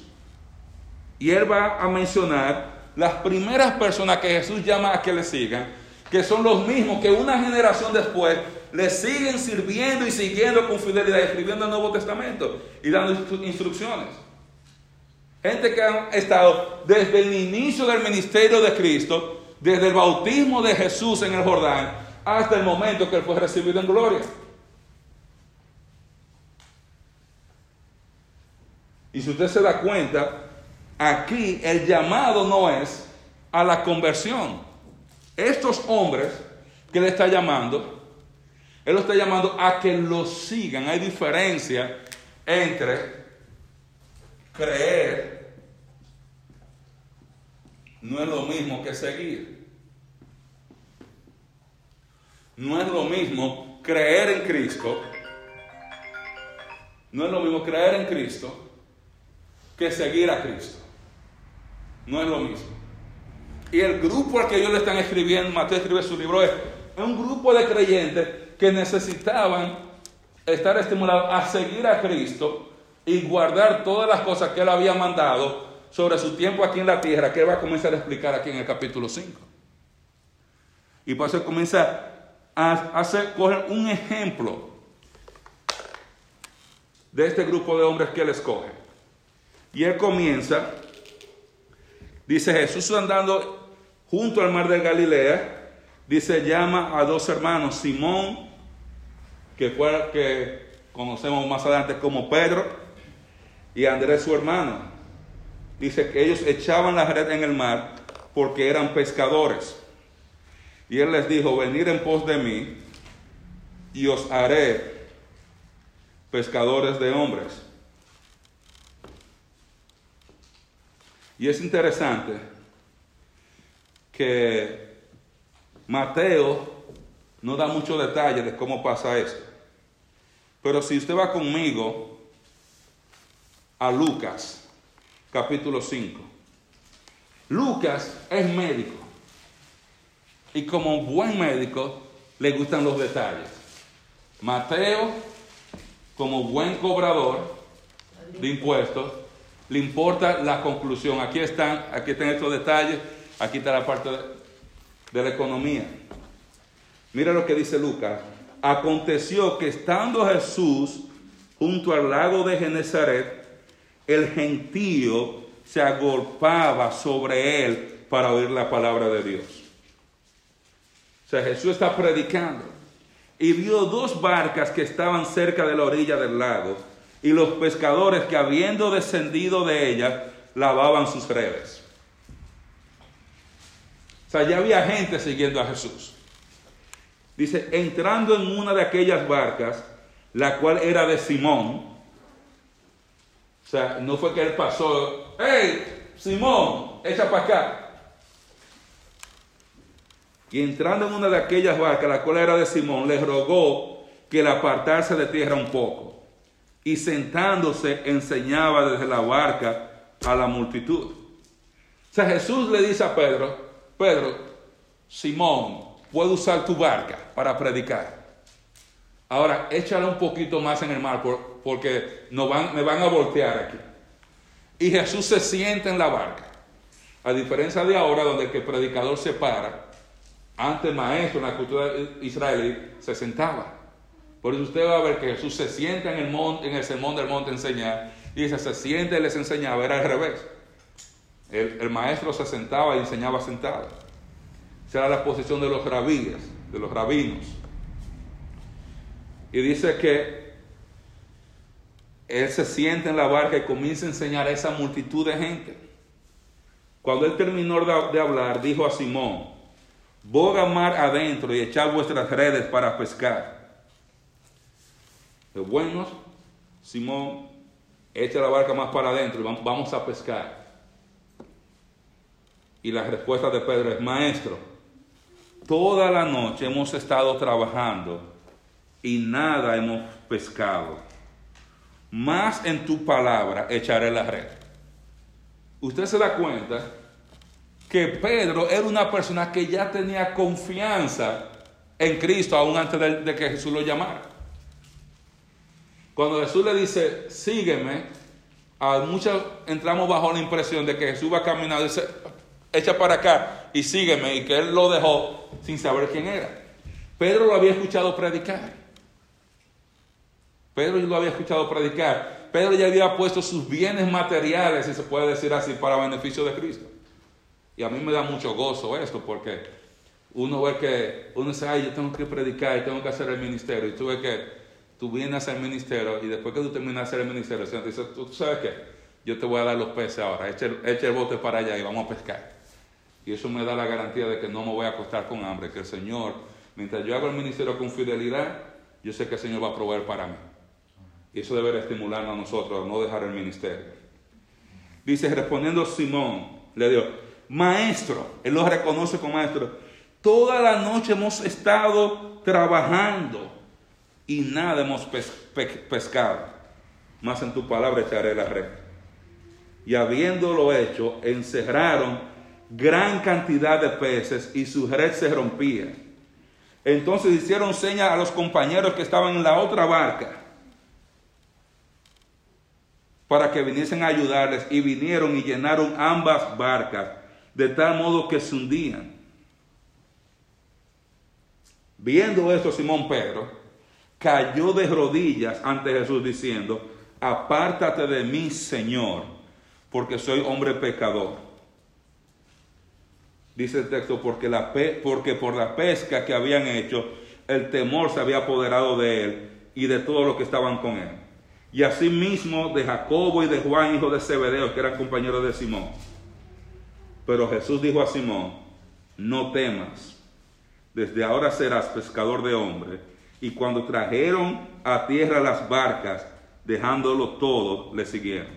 Y él va a mencionar las primeras personas que Jesús llama a que le sigan, que son los mismos que una generación después le siguen sirviendo y siguiendo con fidelidad, escribiendo el Nuevo Testamento y dando instrucciones. Gente que han estado desde el inicio del ministerio de Cristo, desde el bautismo de Jesús en el Jordán, hasta el momento que él fue recibido en gloria. Y si usted se da cuenta, aquí el llamado no es a la conversión. Estos hombres que le está llamando, él lo está llamando a que lo sigan. Hay diferencia entre creer, no es lo mismo que seguir. No es lo mismo creer en Cristo. No es lo mismo creer en Cristo que seguir a Cristo. No es lo mismo. Y el grupo al que ellos le están escribiendo, Mateo escribe su libro, es, un grupo de creyentes que necesitaban estar estimulados a seguir a Cristo y guardar todas las cosas que Él había mandado sobre su tiempo aquí en la tierra, que Él va a comenzar a explicar aquí en el capítulo 5. Y por eso comienza a hacer, coger un ejemplo de este grupo de hombres que Él escoge. Y él comienza, dice Jesús andando junto al mar de Galilea, dice, llama a dos hermanos, Simón, que fue que conocemos más adelante como Pedro, y Andrés su hermano. Dice que ellos echaban la red en el mar porque eran pescadores. Y él les dijo, venid en pos de mí y os haré pescadores de hombres. Y es interesante que Mateo no da muchos detalles de cómo pasa esto. Pero si usted va conmigo a Lucas, capítulo 5. Lucas es médico. Y como buen médico, le gustan los detalles. Mateo, como buen cobrador de impuestos, le importa la conclusión. Aquí están, aquí están estos detalles, aquí está la parte de, de la economía. Mira lo que dice Lucas. Aconteció que estando Jesús junto al lago de Genezaret, el gentío se agolpaba sobre él para oír la palabra de Dios. O sea, Jesús está predicando y vio dos barcas que estaban cerca de la orilla del lago y los pescadores que habiendo descendido de ella lavaban sus redes. O sea, ya había gente siguiendo a Jesús. Dice, entrando en una de aquellas barcas, la cual era de Simón. O sea, no fue que él pasó, ¡hey, Simón, echa para acá! Y entrando en una de aquellas barcas, la cual era de Simón, le rogó que la apartase de tierra un poco. Y sentándose enseñaba desde la barca a la multitud. O sea, Jesús le dice a Pedro, Pedro, Simón, puedo usar tu barca para predicar. Ahora, échale un poquito más en el mar porque no van, me van a voltear aquí. Y Jesús se sienta en la barca. A diferencia de ahora, donde el predicador se para, antes maestro en la cultura israelí se sentaba. Por eso usted va a ver que Jesús se sienta en el monte, en el sermón del monte enseñar, y dice, se siente y les enseñaba, era al revés. El, maestro se sentaba y enseñaba sentado. Esa era la posición de los rabíes, de los rabinos. Y dice que él se siente en la barca y comienza a enseñar a esa multitud de gente. Cuando él terminó de hablar, dijo a Simón, boga mar adentro y echad vuestras redes para pescar. De buenos, Simón, echa la barca más para adentro y vamos a pescar. Y la respuesta de Pedro es, maestro, toda la noche hemos estado trabajando y nada hemos pescado. Más en tu palabra echaré la red. Usted se da cuenta que Pedro era una persona que ya tenía confianza en Cristo aún antes de, que Jesús lo llamara. Cuando Jesús le dice, sígueme, a muchos entramos bajo la impresión de que Jesús va caminando y dice, echa para acá y sígueme, y que él lo dejó sin saber quién era. Pedro lo había escuchado predicar. Pedro lo había escuchado predicar. Pedro ya había puesto sus bienes materiales, si se puede decir así, para beneficio de Cristo. Y a mí me da mucho gozo esto porque uno ve que, uno dice, ay, yo tengo que predicar, y tengo que hacer el ministerio. Y tú ves que tú vienes a hacer el ministerio y después que tú terminas hacer el ministerio, el Señor te dice, ¿tú sabes qué? Yo te voy a dar los peces ahora, echa el, el bote para allá y vamos a pescar. Y eso me da la garantía de que no me voy a acostar con hambre, que el Señor, mientras yo hago el ministerio con fidelidad, yo sé que el Señor va a proveer para mí. Y eso debe estimularnos a nosotros a no dejar el ministerio. Dice, respondiendo Simón, le dijo, maestro, él lo reconoce como maestro, toda la noche hemos estado trabajando y nada hemos pescado, más en tu palabra echaré la red. Y habiéndolo hecho, encerraron gran cantidad de peces y su red se rompía. Entonces hicieron señas a los compañeros que estaban en la otra barca para que viniesen a ayudarles y vinieron y llenaron ambas barcas de tal modo que se hundían. Viendo esto, Simón Pedro cayó de rodillas ante Jesús diciendo, apártate de mí, Señor, porque soy hombre pecador. Dice el texto, porque, la porque por la pesca que habían hecho, el temor se había apoderado de él y de todos los que estaban con él. Y asimismo de Jacobo y de Juan, hijo de Zebedeo, que eran compañeros de Simón. Pero Jesús dijo a Simón, no temas, desde ahora serás pescador de hombres. Y cuando trajeron a tierra las barcas, dejándolo todo, le siguieron.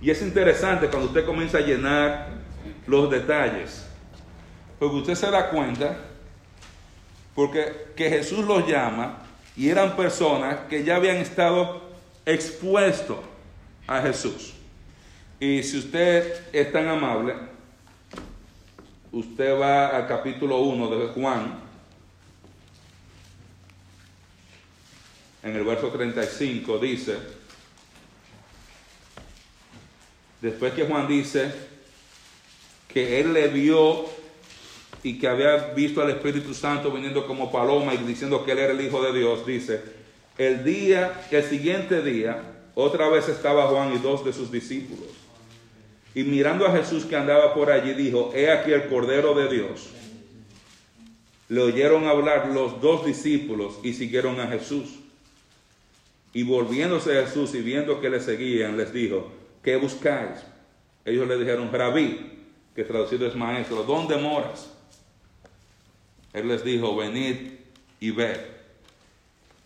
Y es interesante cuando usted comienza a llenar los detalles, porque usted se da cuenta, porque que Jesús los llama y eran personas que ya habían estado expuestos a Jesús. Y si usted es tan amable, usted va al capítulo 1 de Juan, en el verso 35 dice, después que Juan dice que él le vio y que había visto al Espíritu Santo viniendo como paloma y diciendo que él era el Hijo de Dios, dice, el día, el siguiente día, otra vez estaba Juan y dos de sus discípulos y mirando a Jesús que andaba por allí, dijo, he aquí el Cordero de Dios. Le oyeron hablar los dos discípulos y siguieron a Jesús. Y volviéndose a Jesús y viendo que le seguían, les dijo, ¿qué buscáis? Ellos le dijeron, rabí, que traducido es maestro, ¿dónde moras? Él les dijo, venid y ved.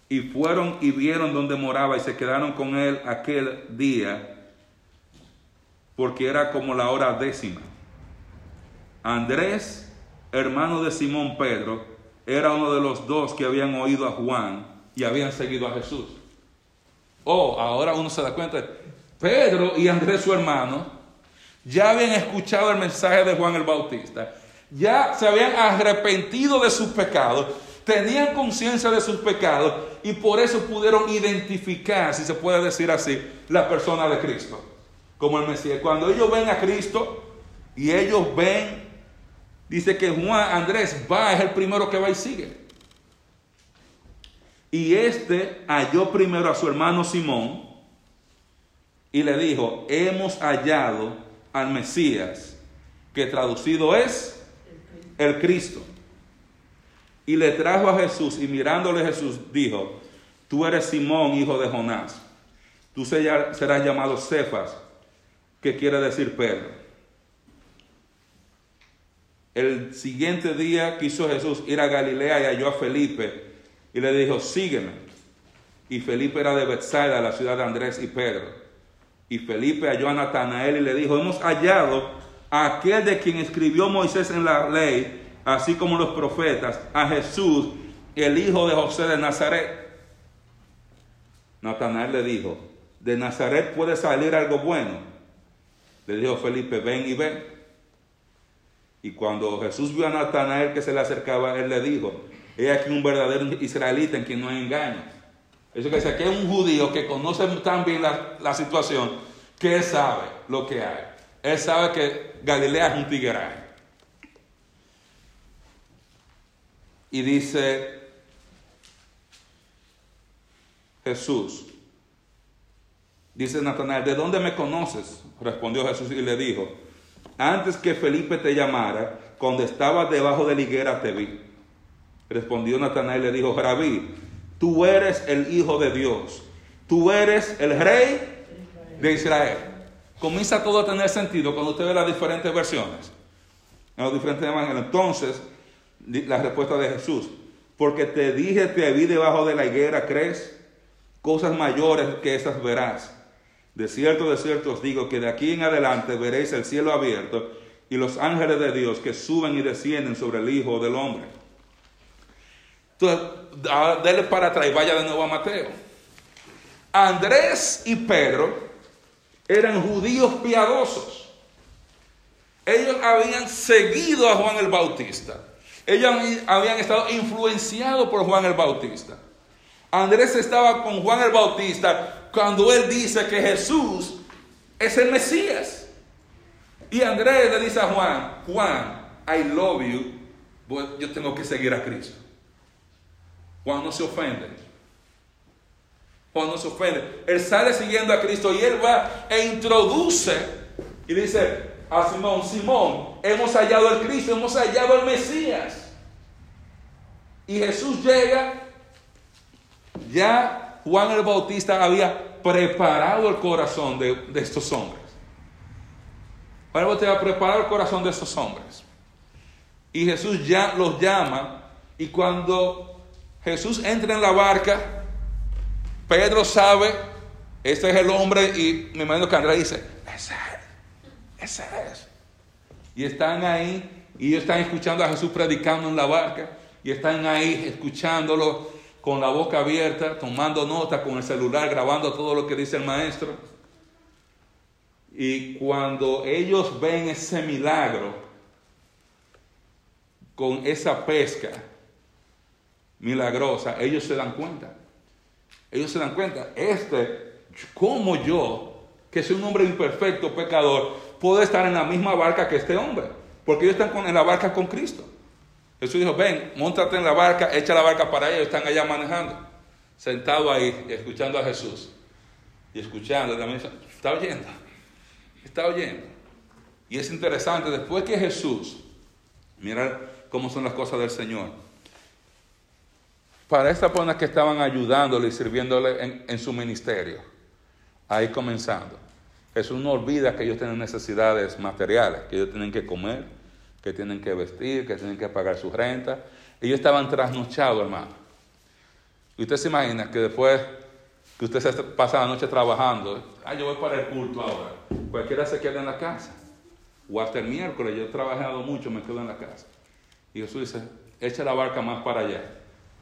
Y fueron y vieron dónde moraba y se quedaron con él aquel día, porque era como la hora décima. Andrés, hermano de Simón Pedro, era uno de los dos que habían oído a Juan y habían seguido a Jesús. Oh, ahora uno se da cuenta, Pedro y Andrés su hermano ya habían escuchado el mensaje de Juan el Bautista, ya se habían arrepentido de sus pecados, tenían conciencia de sus pecados y por eso pudieron identificar, si se puede decir así, la persona de Cristo como el Mesías. Cuando ellos ven a Cristo y ellos ven, dice que Juan Andrés va, es el primero que va y sigue. Y este halló primero a su hermano Simón y le dijo, hemos hallado al Mesías, que traducido es el Cristo. Y le trajo a Jesús y mirándole Jesús dijo, tú eres Simón, hijo de Jonás, tú serás llamado Cefas, que quiere decir Pedro. El siguiente día quiso Jesús ir a Galilea y halló a Felipe y le dijo, sígueme. Y Felipe era de Bethsaida, la ciudad de Andrés y Pedro. Y Felipe halló a Natanael y le dijo, hemos hallado a aquel de quien escribió Moisés en la ley, así como los profetas, a Jesús, el hijo de José de Nazaret. Natanael le dijo, de Nazaret puede salir algo bueno. Le dijo Felipe, ven y ven. Y cuando Jesús vio a Natanael que se le acercaba, él le dijo, he aquí un verdadero israelita en quien no hay engaño. Eso que dice que es un judío que conoce tan bien la, la, situación que él sabe lo que hay. Él sabe que Galilea es un tigueraje. Y dice Jesús, dice Natanael, ¿de dónde me conoces? Respondió Jesús y le dijo, antes que Felipe te llamara, cuando estabas debajo de la higuera te vi. Respondió Natanael y le dijo, Rabí, tú eres el Hijo de Dios, tú eres el Rey de Israel. Comienza todo a tener sentido cuando usted ve las diferentes versiones, en los diferentes evangelios. Entonces, la respuesta de Jesús, porque te dije, te vi debajo de la higuera, ¿crees? Cosas mayores que esas verás. De cierto, de cierto os digo que de aquí en adelante veréis el cielo abierto y los ángeles de Dios que suben y descienden sobre el Hijo del Hombre. Entonces, dele para atrás y vaya de nuevo a Mateo. Andrés y Pedro eran judíos piadosos. Ellos habían seguido a Juan el Bautista. Ellos habían estado influenciados por Juan el Bautista. Andrés estaba con Juan el Bautista cuando él dice que Jesús es el Mesías. Y Andrés le dice a Juan, Juan, I love you, yo tengo que seguir a Cristo. Juan no se ofende. Juan no se ofende. Él sale siguiendo a Cristo y él va e introduce y dice a Simón, Simón, hemos hallado el Cristo, hemos hallado el Mesías. Y Jesús llega, ya Juan el Bautista había preparado el corazón de, de estos hombres. Juan el Bautista había preparado el corazón de estos hombres. Y Jesús ya los llama y cuando Jesús entra en la barca, Pedro sabe, este es el hombre y mi hermano que dice, ese es, ese es. Y están ahí y ellos están escuchando a Jesús predicando en la barca y están ahí escuchándolo con la boca abierta, tomando nota con el celular, grabando todo lo que dice el maestro. Y cuando ellos ven ese milagro con esa pesca, milagrosa, ellos se dan cuenta. Ellos se dan cuenta, este, como yo, que soy un hombre imperfecto, pecador, puedo estar en la misma barca que este hombre, porque ellos están en la barca con Cristo. Jesús dijo, ven, montate en la barca, echa la barca para ellos, están allá manejando, sentado ahí, escuchando a Jesús. Y escuchando, también está oyendo, está oyendo. Y es interesante, después que Jesús, mira cómo son las cosas del Señor, para estas personas que estaban ayudándole y sirviéndole en, su ministerio. Ahí comenzando. Jesús no olvida que ellos tienen necesidades materiales, que ellos tienen que comer, que tienen que vestir, que tienen que pagar su renta. Ellos estaban trasnochados, hermano. Y usted se imagina que después que usted se pasa la noche trabajando, ah, yo voy para el culto ahora, cualquiera se queda en la casa. O hasta el miércoles, yo he trabajado mucho, me quedo en la casa. Y Jesús dice, echa la barca más para allá.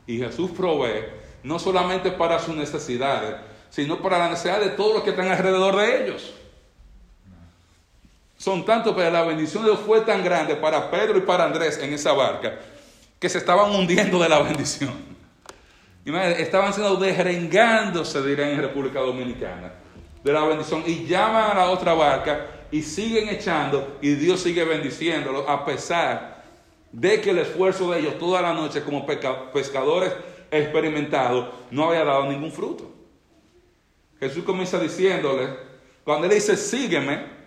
Y Jesús provee no solamente para sus necesidades, sino para la necesidad de todos los que están alrededor de ellos. Son tantos, pero la bendición de Dios fue tan grande para Pedro y para Andrés en esa barca, que se estaban hundiendo de la bendición. Estaban siendo desrengándose, dirán en República Dominicana, de la bendición. Y llaman a la otra barca y siguen echando y Dios sigue bendiciéndolos a pesar de que el esfuerzo de ellos toda la noche como pescadores experimentados no había dado ningún fruto. Jesús comienza diciéndole, cuando él dice, sígueme,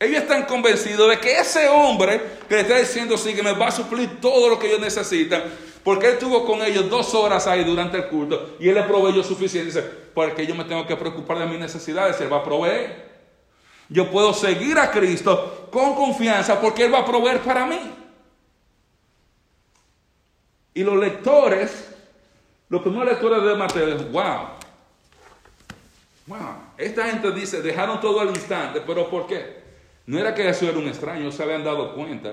ellos están convencidos de que ese hombre que le está diciendo, sígueme, va a suplir todo lo que ellos necesitan, porque él estuvo con ellos dos horas ahí durante el culto y él le proveyó suficiente. Dice, porque yo me tengo que preocupar de mis necesidades, él va a proveer. Yo puedo seguir a Cristo con confianza porque él va a proveer para mí. Y los lectores, los primeros lectores de Mateo, wow, Wow, esta gente dice, dejaron todo al instante, pero ¿por qué? No era que Jesús era un extraño, se habían dado cuenta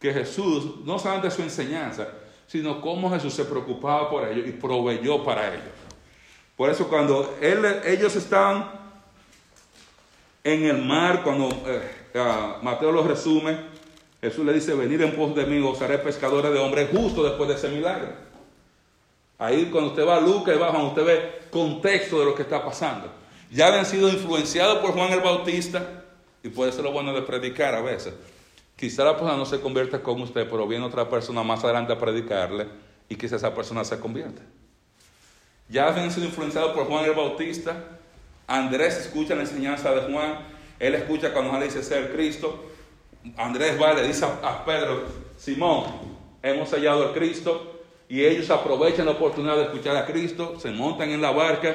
que Jesús, no solamente su enseñanza, sino cómo Jesús se preocupaba por ellos y proveyó para ellos. Por eso cuando ellos estaban en el mar, cuando eh, Mateo lo resume, Jesús le dice, venir en pos de mí, os haré pescadores de hombres justo después de ese milagro. Ahí cuando usted va a Lucas y va, cuando usted ve contexto de lo que está pasando. Ya habían sido influenciados por Juan el Bautista, y puede ser lo bueno de predicar a veces. Quizá la persona no se convierta con usted, pero viene otra persona más adelante a predicarle, y quizá esa persona se convierta. Ya habían sido influenciados por Juan el Bautista. Andrés escucha la enseñanza de Juan. Él escucha cuando Juan le dice ser Cristo. Andrés va y le dice a Pedro, Simón, hemos hallado al Cristo y ellos aprovechan la oportunidad de escuchar a Cristo, se montan en la barca,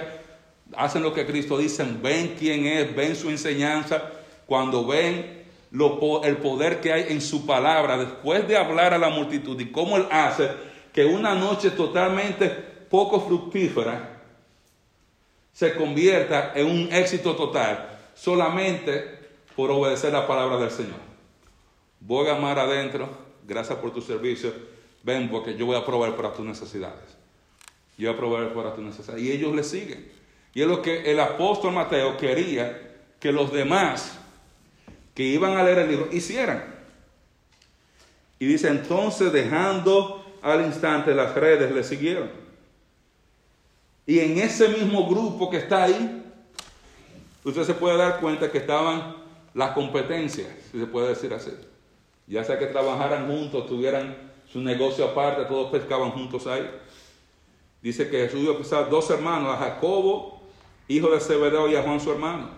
hacen lo que Cristo dice, ven quién es, ven su enseñanza, cuando ven el poder que hay en su palabra, después de hablar a la multitud y cómo Él hace que una noche totalmente poco fructífera se convierta en un éxito total, solamente por obedecer la palabra del Señor. Voy a amar adentro, gracias por tu servicio ven porque yo voy a proveer para tus necesidades. Yo voy a proveer para tus necesidades. Y ellos le siguen. Y es lo que el apóstol Mateo quería que los demás que iban a leer el libro hicieran. Y dice, entonces dejando al instante las redes, le siguieron. Y en ese mismo grupo que está ahí, usted se puede dar cuenta que estaban las competencias, si se puede decir así. Ya sea que trabajaran juntos, tuvieran su negocio aparte, todos pescaban juntos ahí. Dice que Jesús iba a pescar dos hermanos, a Jacobo, hijo de Zebedeo, y a Juan su hermano.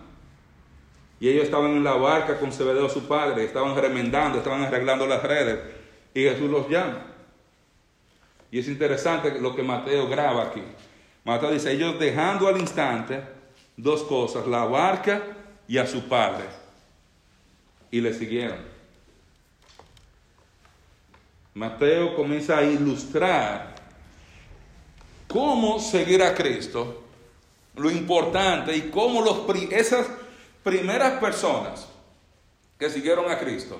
Y ellos estaban en la barca con Zebedeo su padre, estaban remendando, estaban arreglando las redes, y Jesús los llama. Y es interesante lo que Mateo graba aquí. Mateo dice, ellos dejando al instante dos cosas, la barca y a su padre. Y le siguieron. Mateo comienza a ilustrar cómo seguir a Cristo, lo importante y cómo esas primeras personas que siguieron a Cristo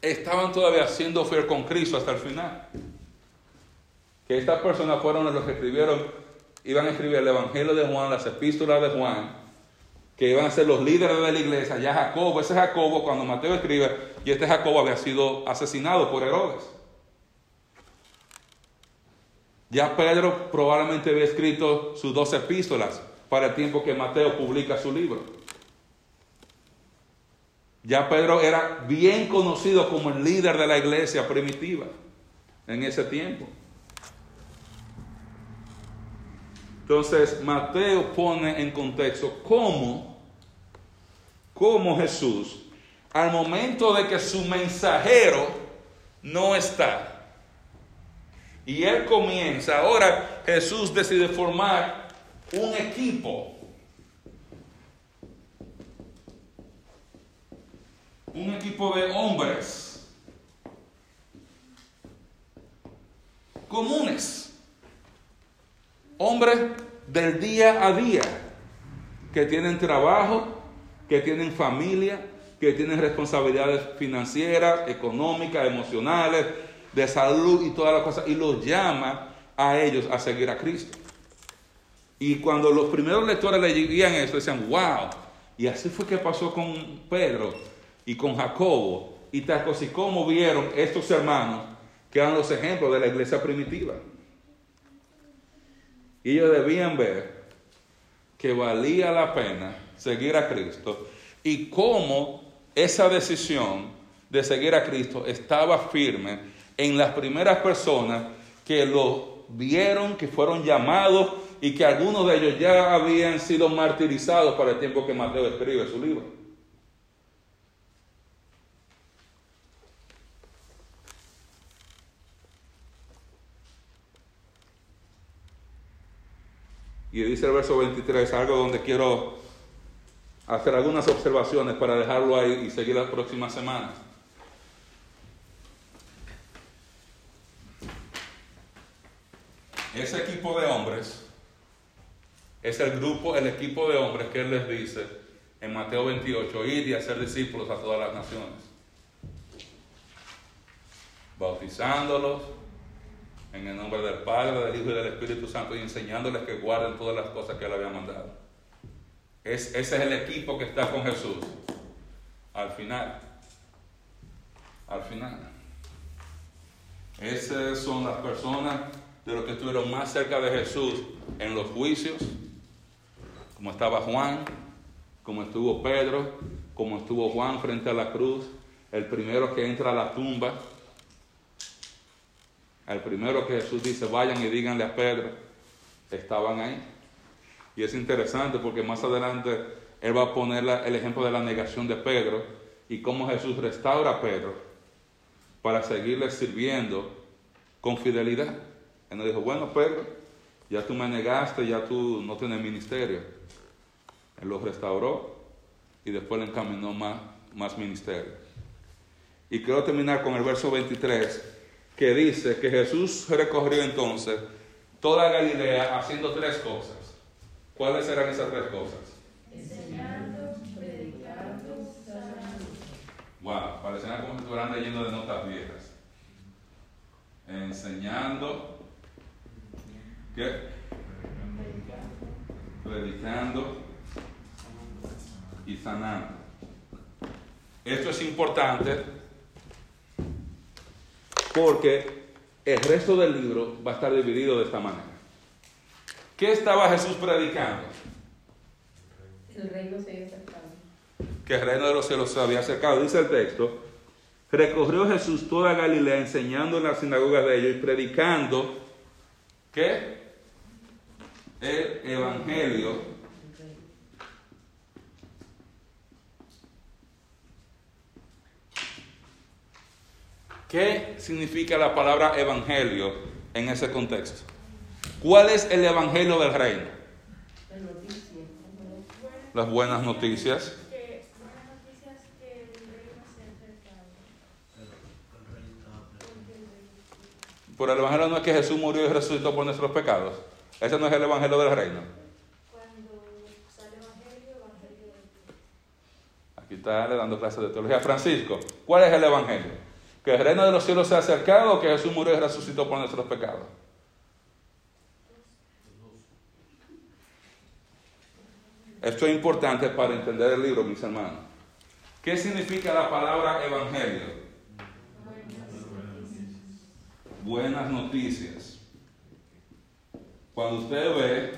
estaban todavía siendo fiel con Cristo hasta el final. Que estas personas fueron los que escribieron, iban a escribir el Evangelio de Juan, las epístolas de Juan, que iban a ser los líderes de la iglesia, ya Jacobo, ese Jacobo, cuando Mateo escribe, y este Jacobo había sido asesinado por Herodes. Ya Pedro probablemente había escrito sus dos epístolas para el tiempo que Mateo publica su libro. Ya Pedro era bien conocido como el líder de la iglesia primitiva en ese tiempo. Entonces, Mateo pone en contexto cómo, cómo Jesús, al momento de que su mensajero no está, y él comienza, ahora Jesús decide formar un equipo. Un equipo de hombres comunes hombres del día a día, que tienen trabajo, que tienen familia, que tienen responsabilidades financieras, económicas, emocionales, de salud y todas las cosas, y los llama a ellos a seguir a Cristo. Y cuando los primeros lectores leían eso, decían, wow, y así fue que pasó con Pedro y con Jacobo, y tal cosa, y cómo vieron estos hermanos que eran los ejemplos de la iglesia primitiva. Y ellos debían ver que valía la pena seguir a Cristo y cómo esa decisión de seguir a Cristo estaba firme en las primeras personas que lo vieron, que fueron llamados y que algunos de ellos ya habían sido martirizados para el tiempo que Mateo escribe su libro. Y dice el verso 23, algo donde quiero hacer algunas observaciones para dejarlo ahí y seguir las próximas semanas. Ese equipo de hombres es el grupo, el equipo de hombres que Él les dice en Mateo 28, ir y hacer discípulos a todas las naciones, bautizándolos en el nombre del Padre, del Hijo y del Espíritu Santo y enseñándoles que guarden todas las cosas que Él había mandado. Es, ese es el equipo que está con Jesús. Al final. Al final. Esas son las personas de los que estuvieron más cerca de Jesús en los juicios, como estaba Juan, como estuvo Pedro, como estuvo Juan frente a la cruz, el primero que entra a la tumba, el primero que Jesús dice, vayan y díganle a Pedro, estaban ahí. Y es interesante porque más adelante él va a poner el ejemplo de la negación de Pedro y cómo Jesús restaura a Pedro para seguirle sirviendo con fidelidad. Él nos dijo, bueno Pedro, ya tú me negaste, ya tú no tienes ministerio. Él lo restauró y después le encaminó más, más ministerio. Y quiero terminar con el verso 23 que dice que Jesús recorrió entonces toda Galilea haciendo tres cosas. ¿Cuáles eran esas tres cosas? Enseñando, predicando, sanando. Wow, parecían como si estuvieran leyendo de notas viejas. Enseñando, ¿qué? Predicando y sanando. Esto es importante porque el resto del libro va a estar dividido de esta manera. ¿Qué estaba Jesús predicando? El reino se había acercado. Que el reino de los cielos se había acercado. Dice el texto, recorrió Jesús toda Galilea enseñando en las sinagogas de ellos y predicando que el evangelio ¿Qué significa la palabra evangelio en ese contexto? ¿Cuál es el evangelio del reino? Las buenas noticias. Por el evangelio no es que Jesús murió y resucitó por nuestros pecados. Ese no es el evangelio del reino. Aquí está le dando clases de teología. Francisco, ¿cuál es el evangelio? ¿Que el reino de los cielos se ha acercado o que Jesús murió y resucitó por nuestros pecados? Esto es importante para entender el libro, mis hermanos. ¿Qué significa la palabra evangelio? Buenas noticias. Cuando usted ve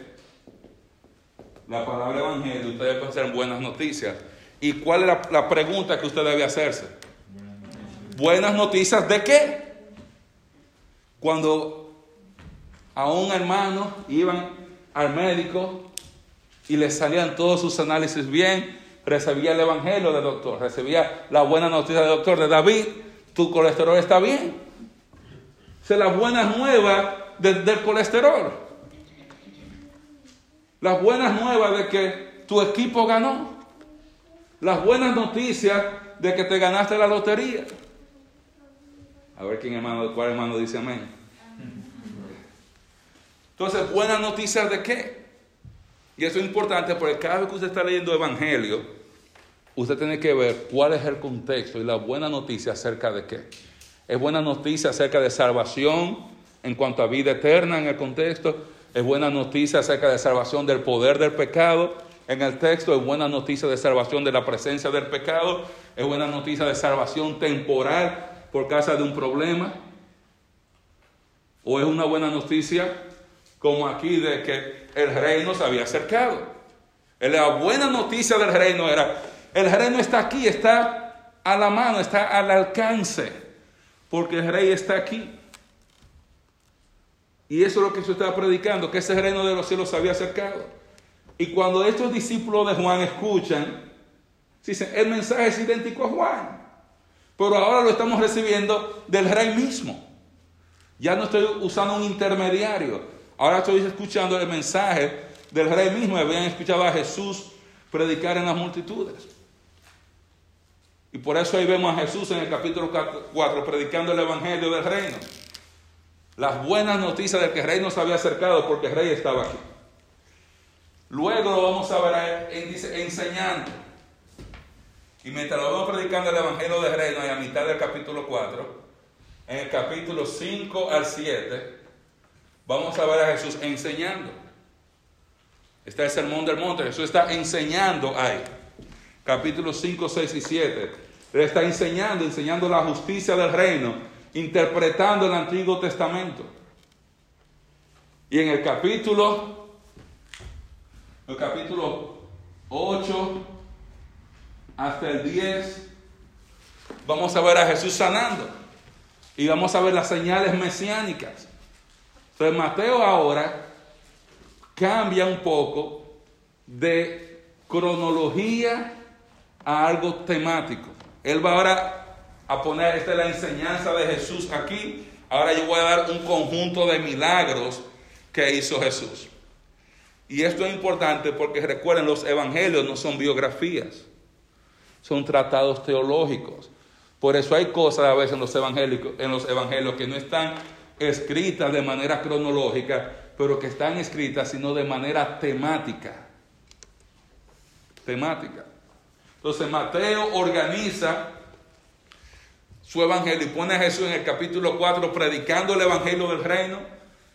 la palabra evangelio, usted debe pensar en buenas noticias. ¿Y cuál es la, la pregunta que usted debe hacerse? ¿Buenas noticias de qué? Cuando a un hermano iban al médico y le salían todos sus análisis bien, recibía el evangelio del doctor, recibía la buena noticia del doctor de David, tu colesterol está bien. Esa es la buena nueva de- del colesterol. Las buenas nuevas de que tu equipo ganó. Las buenas noticias de que te ganaste la lotería. A ver quién hermano, cuál hermano dice amén. Entonces, buenas noticias de qué? Y eso es importante porque cada vez que usted está leyendo Evangelio, usted tiene que ver cuál es el contexto y la buena noticia acerca de qué. Es buena noticia acerca de salvación en cuanto a vida eterna en el contexto. Es buena noticia acerca de salvación del poder del pecado en el texto. Es buena noticia de salvación de la presencia del pecado. Es buena noticia de salvación temporal por causa de un problema. O es una buena noticia como aquí de que el reino se había acercado. La buena noticia del reino era, el reino está aquí, está a la mano, está al alcance, porque el rey está aquí. Y eso es lo que se está predicando, que ese reino de los cielos se había acercado. Y cuando estos discípulos de Juan escuchan, dicen, el mensaje es idéntico a Juan, pero ahora lo estamos recibiendo del rey mismo. Ya no estoy usando un intermediario, Ahora estoy escuchando el mensaje del rey mismo. Habían escuchado a Jesús predicar en las multitudes. Y por eso ahí vemos a Jesús en el capítulo 4 predicando el evangelio del reino. Las buenas noticias de que el reino se había acercado porque el rey estaba aquí. Luego lo vamos a ver enseñando. Y mientras lo vamos predicando el evangelio del reino, y a mitad del capítulo 4, en el capítulo 5 al 7, vamos a ver a Jesús enseñando. Está el sermón del monte, Jesús está enseñando ahí. Capítulos 5, 6 y 7. Él está enseñando, enseñando la justicia del reino, interpretando el Antiguo Testamento. Y en el capítulo, el capítulo 8 hasta el 10, vamos a ver a Jesús sanando. Y vamos a ver las señales mesiánicas. Entonces Mateo ahora cambia un poco de cronología a algo temático. Él va ahora a poner, esta es la enseñanza de Jesús aquí. Ahora yo voy a dar un conjunto de milagros que hizo Jesús. Y esto es importante porque recuerden, los evangelios no son biografías, son tratados teológicos. Por eso hay cosas a veces en los, en los evangelios que no están escritas de manera cronológica, pero que están escritas sino de manera temática. Temática. Entonces Mateo organiza su evangelio y pone a Jesús en el capítulo 4 predicando el evangelio del reino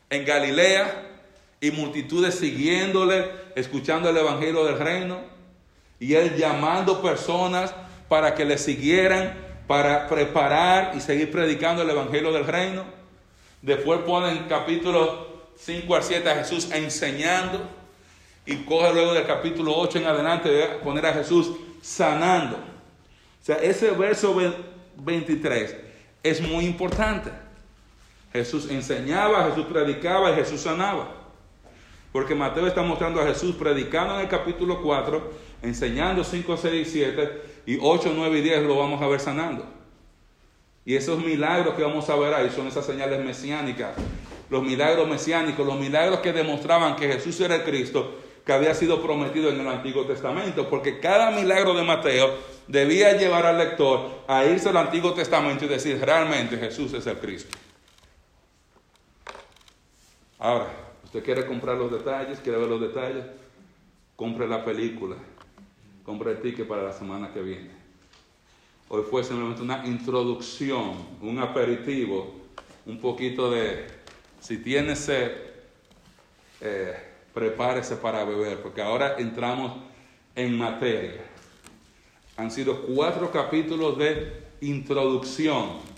en Galilea y multitudes siguiéndole, escuchando el evangelio del reino y él llamando personas para que le siguieran, para preparar y seguir predicando el evangelio del reino. Después ponen capítulo 5 al 7 a Jesús enseñando. Y coge luego del capítulo 8 en adelante de poner a Jesús sanando. O sea, ese verso 23 es muy importante. Jesús enseñaba, Jesús predicaba y Jesús sanaba. Porque Mateo está mostrando a Jesús predicando en el capítulo 4, enseñando 5, 6 y 7, y 8, 9 y 10 lo vamos a ver sanando. Y esos milagros que vamos a ver ahí son esas señales mesiánicas, los milagros mesiánicos, los milagros que demostraban que Jesús era el Cristo que había sido prometido en el Antiguo Testamento, porque cada milagro de Mateo debía llevar al lector a irse al Antiguo Testamento y decir, realmente Jesús es el Cristo. Ahora, usted quiere comprar los detalles, quiere ver los detalles, compre la película, compre el ticket para la semana que viene. Hoy fue simplemente una introducción, un aperitivo, un poquito de, si tiene sed, eh, prepárese para beber, porque ahora entramos en materia. Han sido cuatro capítulos de introducción.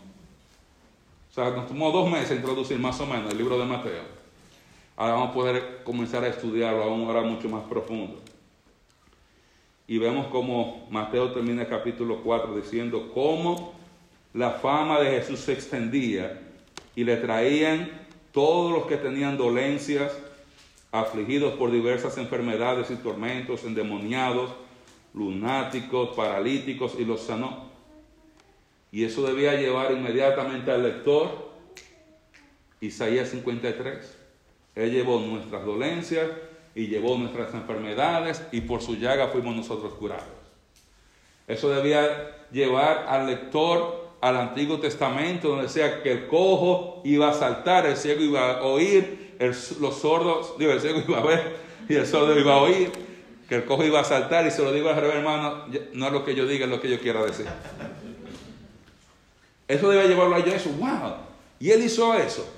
O sea, nos tomó dos meses introducir más o menos el libro de Mateo. Ahora vamos a poder comenzar a estudiarlo aún ahora mucho más profundo. Y vemos como Mateo termina el capítulo 4 diciendo cómo la fama de Jesús se extendía y le traían todos los que tenían dolencias, afligidos por diversas enfermedades y tormentos, endemoniados, lunáticos, paralíticos, y los sanó. Y eso debía llevar inmediatamente al lector Isaías 53. Él llevó nuestras dolencias y llevó nuestras enfermedades y por su llaga fuimos nosotros curados. Eso debía llevar al lector al Antiguo Testamento, donde decía que el cojo iba a saltar, el ciego iba a oír, los sordos, digo, el ciego iba a ver y el sordo iba a oír, que el cojo iba a saltar, y se lo digo al revés, hermano, no es lo que yo diga, es lo que yo quiera decir. Eso debe llevarlo a eso, wow. Y él hizo eso.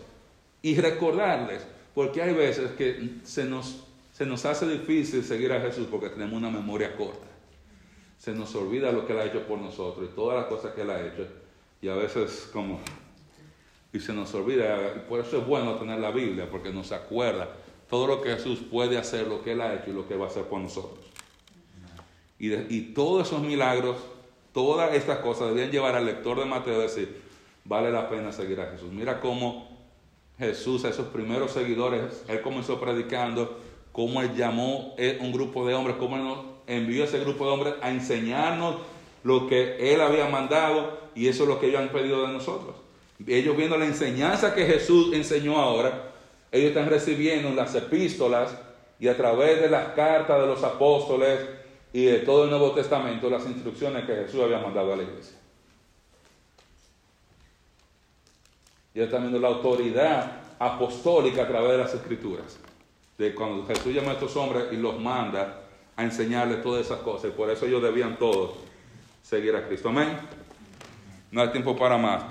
Y recordarles, porque hay veces que se nos, se nos hace difícil seguir a Jesús porque tenemos una memoria corta. Se nos olvida lo que Él ha hecho por nosotros y todas las cosas que Él ha hecho. Y a veces como... Y se nos olvida. Por eso es bueno tener la Biblia, porque nos acuerda todo lo que Jesús puede hacer, lo que Él ha hecho y lo que va a hacer por nosotros. Y, de- y todos esos milagros, todas estas cosas debían llevar al lector de Mateo a decir, vale la pena seguir a Jesús. Mira cómo Jesús, a esos primeros seguidores, Él comenzó predicando, cómo Él llamó a un grupo de hombres, cómo Él nos envió a ese grupo de hombres a enseñarnos lo que Él había mandado y eso es lo que ellos han pedido de nosotros. Ellos viendo la enseñanza que Jesús enseñó ahora, ellos están recibiendo las epístolas y a través de las cartas de los apóstoles y de todo el Nuevo Testamento las instrucciones que Jesús había mandado a la iglesia. Y están viendo la autoridad apostólica a través de las escrituras. De cuando Jesús llama a estos hombres y los manda a enseñarles todas esas cosas. Y por eso ellos debían todos seguir a Cristo. Amén. No hay tiempo para más.